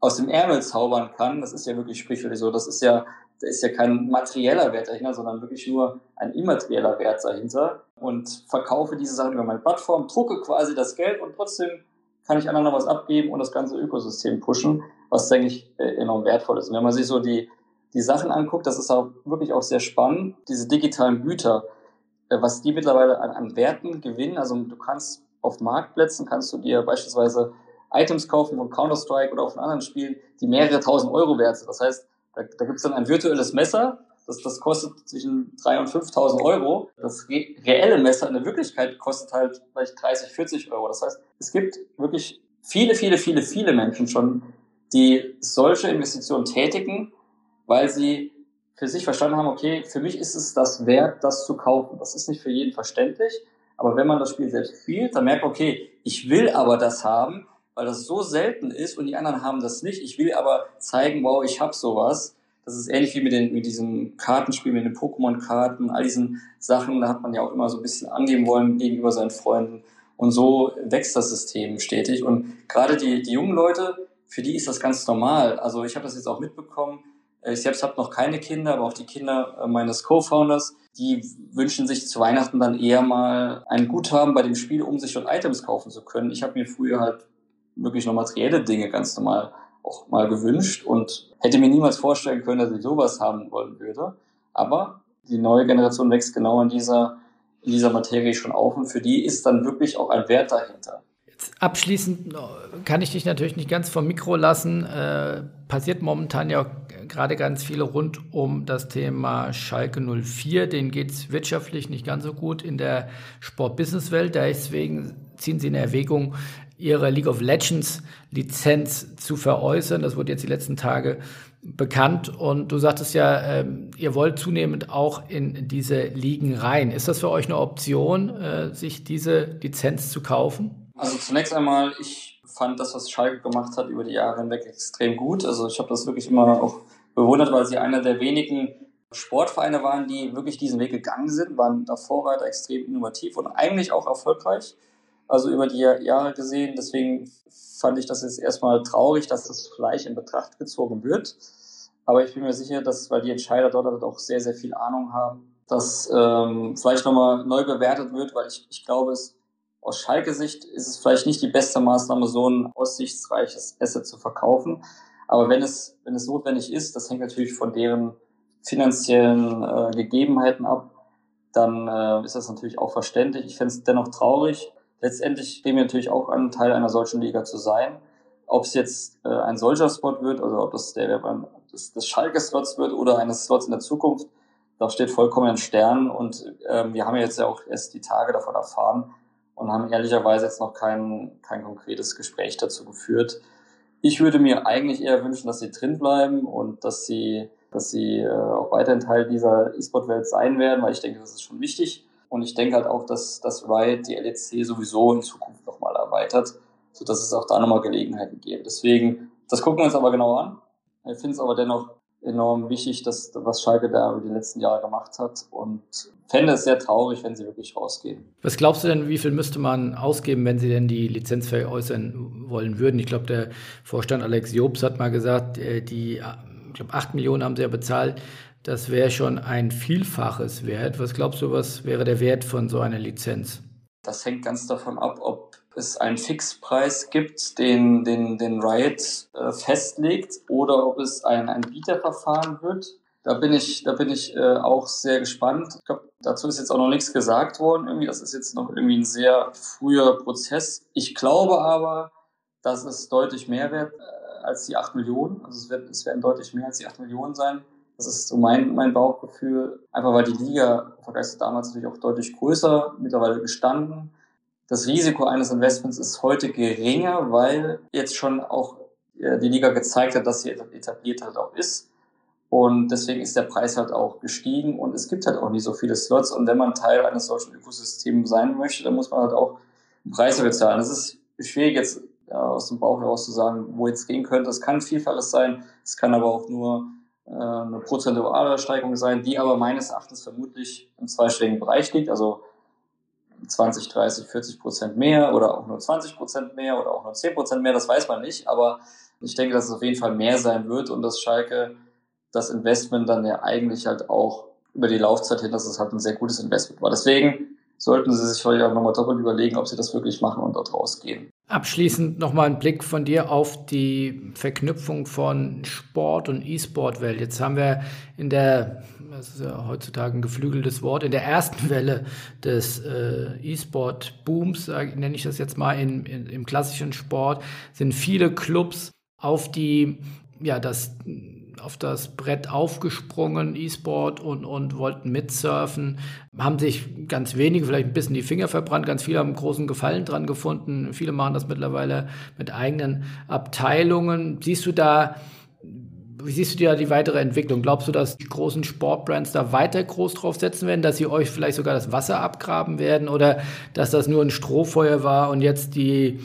aus dem Ärmel zaubern kann. Das ist ja wirklich sprichwörtlich so. Das ist ja, da ist ja kein materieller Wert dahinter, sondern wirklich nur ein immaterieller Wert dahinter und verkaufe diese Sachen über meine Plattform, drucke quasi das Geld und trotzdem kann ich anderen noch was abgeben und das ganze Ökosystem pushen was, denke ich, äh, enorm wertvoll ist. Und wenn man sich so die, die Sachen anguckt, das ist auch wirklich auch sehr spannend, diese digitalen Güter, äh, was die mittlerweile an, an Werten gewinnen. Also du kannst auf Marktplätzen, kannst du dir beispielsweise Items kaufen von Counter-Strike oder auch von anderen Spielen, die mehrere tausend Euro wert sind. Das heißt, da, da gibt es dann ein virtuelles Messer, das, das kostet zwischen 3.000 und 5.000 Euro. Das re reelle Messer in der Wirklichkeit kostet halt vielleicht 30, 40 Euro. Das heißt, es gibt wirklich viele, viele, viele, viele Menschen schon, die solche Investitionen tätigen, weil sie für sich verstanden haben, okay, für mich ist es das wert, das zu kaufen. Das ist nicht für jeden verständlich, aber wenn man das Spiel selbst spielt, dann merkt man, okay, ich will aber das haben, weil das so selten ist und die anderen haben das nicht. Ich will aber zeigen, wow, ich habe sowas. Das ist ähnlich wie mit, den, mit diesem Kartenspiel, mit den Pokémon-Karten, all diesen Sachen. Da hat man ja auch immer so ein bisschen angeben wollen gegenüber seinen Freunden. Und so wächst das System stetig. Und gerade die, die jungen Leute, für die ist das ganz normal. Also ich habe das jetzt auch mitbekommen. Ich selbst habe noch keine Kinder, aber auch die Kinder äh, meines Co-Founders, die wünschen sich zu Weihnachten dann eher mal ein Guthaben bei dem Spiel, um sich dort Items kaufen zu können. Ich habe mir früher halt wirklich noch materielle Dinge ganz normal auch mal gewünscht und hätte mir niemals vorstellen können, dass ich sowas haben wollen würde. Aber die neue Generation wächst genau in dieser, in dieser Materie schon auf und für die ist dann wirklich auch ein Wert dahinter. Abschließend kann ich dich natürlich nicht ganz vom Mikro lassen. Äh, passiert momentan ja gerade ganz viel rund um das Thema Schalke 04. Den geht es wirtschaftlich nicht ganz so gut in der Sport-Business-Welt. Deswegen ziehen sie in Erwägung, ihre League of Legends Lizenz zu veräußern. Das wurde jetzt die letzten Tage bekannt. Und du sagtest ja, ähm, ihr wollt zunehmend auch in diese Ligen rein. Ist das für euch eine Option, äh, sich diese Lizenz zu kaufen? Also zunächst einmal, ich fand das, was Schalke gemacht hat über die Jahre hinweg extrem gut. Also ich habe das wirklich immer auch bewundert, weil sie einer der wenigen Sportvereine waren, die wirklich diesen Weg gegangen sind, waren da Vorreiter, extrem innovativ und eigentlich auch erfolgreich. Also über die Jahre gesehen. Deswegen fand ich das jetzt erstmal traurig, dass das vielleicht in Betracht gezogen wird. Aber ich bin mir sicher, dass, weil die Entscheider dort halt auch sehr, sehr viel Ahnung haben, dass ähm, vielleicht nochmal neu bewertet wird, weil ich, ich glaube, es aus Schalke-Sicht ist es vielleicht nicht die beste Maßnahme, so ein aussichtsreiches Asset zu verkaufen. Aber wenn es, wenn es notwendig ist, das hängt natürlich von deren finanziellen äh, Gegebenheiten ab, dann äh, ist das natürlich auch verständlich. Ich fände es dennoch traurig. Letztendlich stehen wir natürlich auch an, Teil einer solchen Liga zu sein. Ob es jetzt äh, ein solcher Spot wird, also ob das der des, des Schalke-Slots wird oder eines Slots in der Zukunft, das steht vollkommen in Sternen und ähm, wir haben ja jetzt ja auch erst die Tage davon erfahren und haben ehrlicherweise jetzt noch kein, kein konkretes Gespräch dazu geführt. Ich würde mir eigentlich eher wünschen, dass sie drin bleiben und dass sie, dass sie äh, auch weiterhin Teil dieser E-Sport-Welt sein werden, weil ich denke, das ist schon wichtig. Und ich denke halt auch, dass, dass Riot die LEC sowieso in Zukunft nochmal erweitert, sodass es auch da nochmal Gelegenheiten gäbe. Deswegen, das gucken wir uns aber genau an. Ich finde es aber dennoch enorm wichtig, dass, was Schalke da über die letzten Jahre gemacht hat und fände es sehr traurig, wenn sie wirklich rausgehen. Was glaubst du denn, wie viel müsste man ausgeben, wenn sie denn die Lizenz veräußern wollen würden? Ich glaube, der Vorstand Alex Jobs hat mal gesagt, äh, die, ich glaube, 8 Millionen haben sie ja bezahlt. Das wäre schon ein Vielfaches wert. Was glaubst du, was wäre der Wert von so einer Lizenz? Das hängt ganz davon ab, ob es einen Fixpreis gibt, den, den, den Riot äh, festlegt, oder ob es ein, ein Bieterverfahren wird. Da bin ich, da bin ich äh, auch sehr gespannt. Ich glaube, dazu ist jetzt auch noch nichts gesagt worden. Irgendwie, das ist jetzt noch irgendwie ein sehr früher Prozess. Ich glaube aber, dass es deutlich mehr wird äh, als die 8 Millionen. Also es, wird, es werden deutlich mehr als die 8 Millionen sein. Das ist so mein, mein Bauchgefühl. Einfach weil die Liga im damals natürlich auch deutlich größer mittlerweile gestanden das Risiko eines Investments ist heute geringer, weil jetzt schon auch äh, die Liga gezeigt hat, dass sie etabliert halt auch ist. Und deswegen ist der Preis halt auch gestiegen und es gibt halt auch nicht so viele Slots. Und wenn man Teil eines solchen Ökosystems sein möchte, dann muss man halt auch Preise bezahlen. Es ist schwierig jetzt ja, aus dem Bauch heraus zu sagen, wo jetzt gehen könnte. Es kann Vielfaches sein, es kann aber auch nur äh, eine prozentuale Steigerung sein, die aber meines Erachtens vermutlich im zweistelligen Bereich liegt. Also 20, 30, 40 Prozent mehr oder auch nur 20 Prozent mehr oder auch nur 10 Prozent mehr, das weiß man nicht. Aber ich denke, dass es auf jeden Fall mehr sein wird und dass Schalke das Investment dann ja eigentlich halt auch über die Laufzeit hin, dass es halt ein sehr gutes Investment war. Deswegen sollten Sie sich vielleicht auch nochmal doppelt überlegen, ob Sie das wirklich machen und dort rausgehen. Abschließend nochmal ein Blick von dir auf die Verknüpfung von Sport und E-Sport-Welt. Jetzt haben wir in der, das ist ja heutzutage ein geflügeltes Wort, in der ersten Welle des äh, E-Sport-Booms, nenne ich das jetzt mal, in, in, im klassischen Sport, sind viele Clubs auf die, ja, das auf das Brett aufgesprungen, E-Sport, und, und wollten mitsurfen, haben sich ganz wenige vielleicht ein bisschen die Finger verbrannt, ganz viele haben großen Gefallen dran gefunden. Viele machen das mittlerweile mit eigenen Abteilungen. Siehst du da, wie siehst du da die weitere Entwicklung? Glaubst du, dass die großen Sportbrands da weiter groß drauf setzen werden, dass sie euch vielleicht sogar das Wasser abgraben werden oder dass das nur ein Strohfeuer war und jetzt die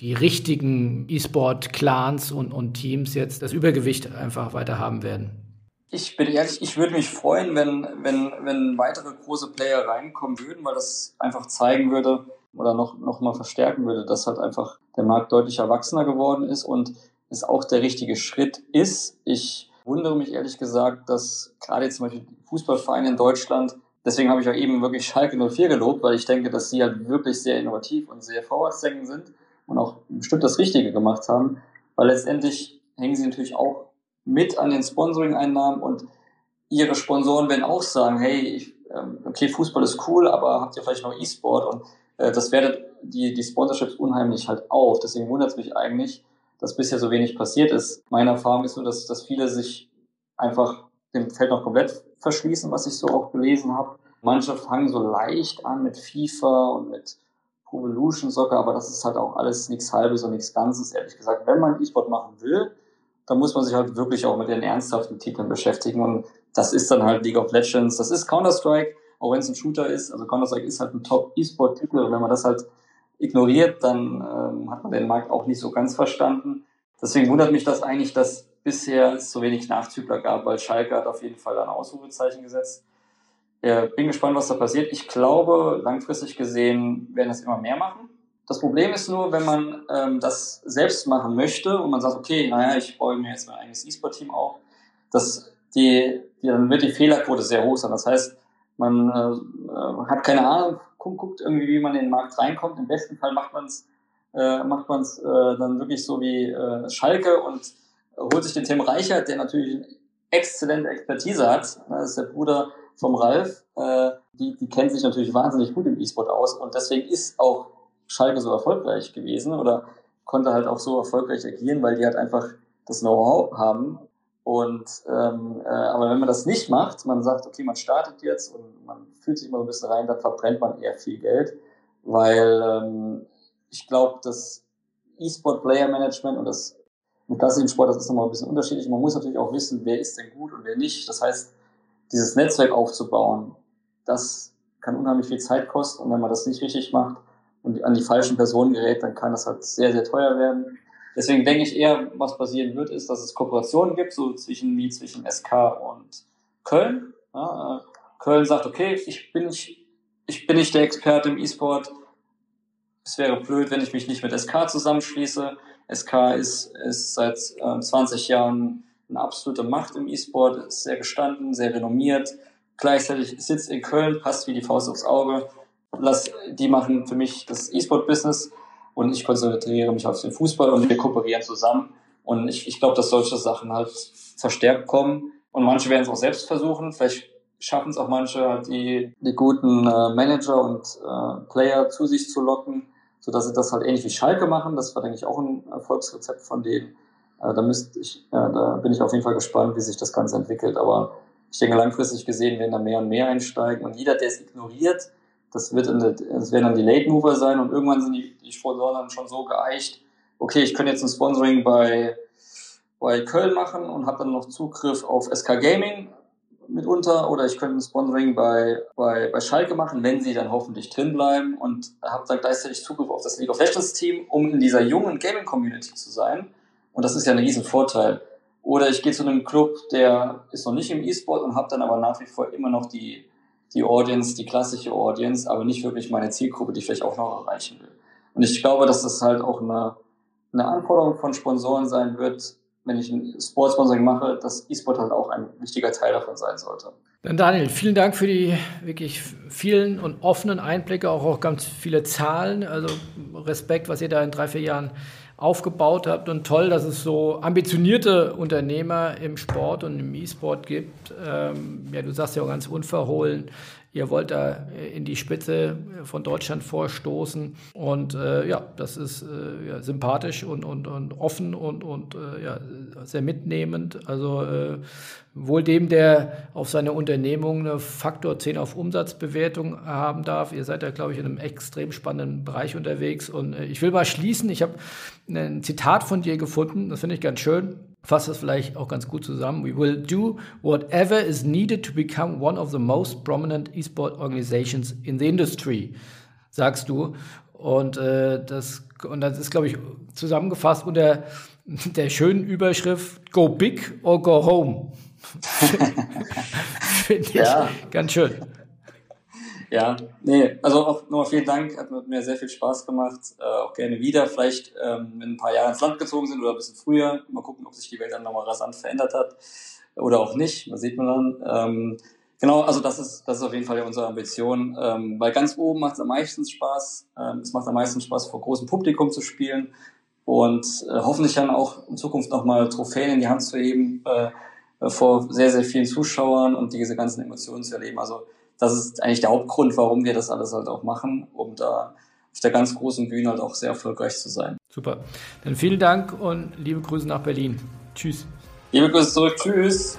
die richtigen E-Sport-Clans und, und Teams jetzt das Übergewicht einfach weiter haben werden? Ich bin ehrlich, ich würde mich freuen, wenn, wenn, wenn weitere große Player reinkommen würden, weil das einfach zeigen würde oder noch, noch mal verstärken würde, dass halt einfach der Markt deutlich erwachsener geworden ist und es auch der richtige Schritt ist. Ich wundere mich ehrlich gesagt, dass gerade jetzt zum Beispiel Fußballvereine in Deutschland, deswegen habe ich auch eben wirklich Schalke 04 gelobt, weil ich denke, dass sie halt wirklich sehr innovativ und sehr vorwärtsdenkend sind und auch bestimmt das Richtige gemacht haben, weil letztendlich hängen sie natürlich auch mit an den Sponsoring-Einnahmen und ihre Sponsoren werden auch sagen, hey, ich, ähm, okay, Fußball ist cool, aber habt ihr vielleicht noch E-Sport und äh, das wertet die, die Sponsorships unheimlich halt auf. Deswegen wundert es mich eigentlich, dass bisher so wenig passiert ist. Meine Erfahrung ist nur, dass, dass viele sich einfach dem Feld noch komplett verschließen, was ich so auch gelesen habe. Manche fangen so leicht an mit FIFA und mit Evolution Soccer, aber das ist halt auch alles nichts Halbes und nichts Ganzes, ehrlich gesagt. Wenn man E-Sport machen will, dann muss man sich halt wirklich auch mit den ernsthaften Titeln beschäftigen und das ist dann halt League of Legends, das ist Counter-Strike, auch wenn es ein Shooter ist, also Counter-Strike ist halt ein Top-E-Sport-Titel und wenn man das halt ignoriert, dann ähm, hat man den Markt auch nicht so ganz verstanden. Deswegen wundert mich das eigentlich, dass bisher es so wenig Nachzügler gab, weil Schalke hat auf jeden Fall ein Ausrufezeichen gesetzt. Äh, bin gespannt, was da passiert. Ich glaube, langfristig gesehen werden das immer mehr machen. Das Problem ist nur, wenn man ähm, das selbst machen möchte und man sagt, okay, naja, ich baue mir jetzt mein eigenes E-Sport-Team auf, dass die, die, dann wird die Fehlerquote sehr hoch sein. Das heißt, man äh, hat keine Ahnung, guckt irgendwie, wie man in den Markt reinkommt. Im besten Fall macht man es äh, macht man's, äh, dann wirklich so wie äh, Schalke und holt sich den Tim Reichert, der natürlich exzellente Expertise hat. Das ist der Bruder vom Ralf, äh, die, die kennt sich natürlich wahnsinnig gut im E-Sport aus und deswegen ist auch Schalke so erfolgreich gewesen oder konnte halt auch so erfolgreich agieren, weil die halt einfach das Know-how haben. Und ähm, äh, aber wenn man das nicht macht, man sagt, okay, man startet jetzt und man fühlt sich mal so ein bisschen rein, dann verbrennt man eher viel Geld, weil ähm, ich glaube, das E-Sport Player Management und das im klassischen Sport, das ist nochmal ein bisschen unterschiedlich. Man muss natürlich auch wissen, wer ist denn gut und wer nicht. Das heißt, dieses Netzwerk aufzubauen, das kann unheimlich viel Zeit kosten und wenn man das nicht richtig macht und an die falschen Personen gerät, dann kann das halt sehr, sehr teuer werden. Deswegen denke ich eher, was passieren wird, ist, dass es Kooperationen gibt, so zwischen wie zwischen SK und Köln. Ja, äh, Köln sagt, okay, ich bin nicht, ich bin nicht der Experte im E-Sport. Es wäre blöd, wenn ich mich nicht mit SK zusammenschließe. SK ist, ist seit äh, 20 Jahren eine absolute Macht im E-Sport, ist sehr gestanden, sehr renommiert. Gleichzeitig sitzt in Köln, passt wie die Faust aufs Auge. Lass, die machen für mich das E-Sport-Business und ich konzentriere mich auf den Fußball und wir kooperieren zusammen. Und ich, ich glaube, dass solche Sachen halt verstärkt kommen. Und manche werden es auch selbst versuchen. Vielleicht schaffen es auch manche, halt die, die guten äh, Manager und äh, Player zu sich zu locken, sodass sie das halt ähnlich wie Schalke machen. Das war, denke ich, auch ein Erfolgsrezept von denen. Äh, da, müsste ich, da bin ich auf jeden Fall gespannt, wie sich das Ganze entwickelt. Aber ich denke, langfristig gesehen werden da mehr und mehr einsteigen. Und jeder, der es ignoriert, das, wird in der, das werden dann die Late Mover sein und irgendwann sind die, die Sponsoren schon so geeicht, okay, ich könnte jetzt ein Sponsoring bei, bei Köln machen und habe dann noch Zugriff auf SK Gaming mitunter oder ich könnte ein Sponsoring bei, bei, bei Schalke machen, wenn sie dann hoffentlich drin bleiben und habe dann gleichzeitig Zugriff auf das League of Legends Team, um in dieser jungen Gaming Community zu sein. Und das ist ja ein riesen Vorteil. Oder ich gehe zu einem Club, der ist noch nicht im E-Sport und habe dann aber nach wie vor immer noch die, die Audience, die klassische Audience, aber nicht wirklich meine Zielgruppe, die ich vielleicht auch noch erreichen will. Und ich glaube, dass das halt auch eine, eine Anforderung von Sponsoren sein wird, wenn ich ein Sportsponsoring mache, dass E-Sport halt auch ein wichtiger Teil davon sein sollte. Dann Daniel, vielen Dank für die wirklich vielen und offenen Einblicke, auch, auch ganz viele Zahlen. Also Respekt, was ihr da in drei, vier Jahren aufgebaut habt und toll, dass es so ambitionierte Unternehmer im Sport und im E-Sport gibt. Ähm, ja, du sagst ja auch ganz unverhohlen, ihr wollt da in die Spitze von Deutschland vorstoßen und äh, ja, das ist äh, ja, sympathisch und, und, und offen und, und äh, ja, sehr mitnehmend. Also äh, wohl dem, der auf seine Unternehmung eine Faktor 10 auf Umsatzbewertung haben darf. Ihr seid da, glaube ich, in einem extrem spannenden Bereich unterwegs. Und äh, ich will mal schließen. Ich habe ein Zitat von dir gefunden, das finde ich ganz schön. Fasst das vielleicht auch ganz gut zusammen. We will do whatever is needed to become one of the most prominent e-sport organizations in the industry, sagst du. Und, äh, das, und das ist, glaube ich, zusammengefasst unter der schönen Überschrift Go Big or Go Home. Finde ich ja. ganz schön. Ja, nee, also auch nochmal vielen Dank, hat mir sehr viel Spaß gemacht, äh, auch gerne wieder, vielleicht ähm, in ein paar Jahren ins Land gezogen sind oder ein bisschen früher, mal gucken, ob sich die Welt dann nochmal rasant verändert hat oder auch nicht, das sieht man dann. Ähm, genau, also das ist, das ist auf jeden Fall unsere Ambition, ähm, weil ganz oben macht es am meisten Spaß, ähm, es macht am meisten Spaß, vor großem Publikum zu spielen und äh, hoffentlich dann auch in Zukunft nochmal Trophäen in die Hand zu heben, äh, vor sehr, sehr vielen Zuschauern und diese ganzen Emotionen zu erleben. Also das ist eigentlich der Hauptgrund, warum wir das alles halt auch machen, um da auf der ganz großen Bühne halt auch sehr erfolgreich zu sein. Super. Dann vielen Dank und liebe Grüße nach Berlin. Tschüss. Liebe Grüße zurück. Tschüss.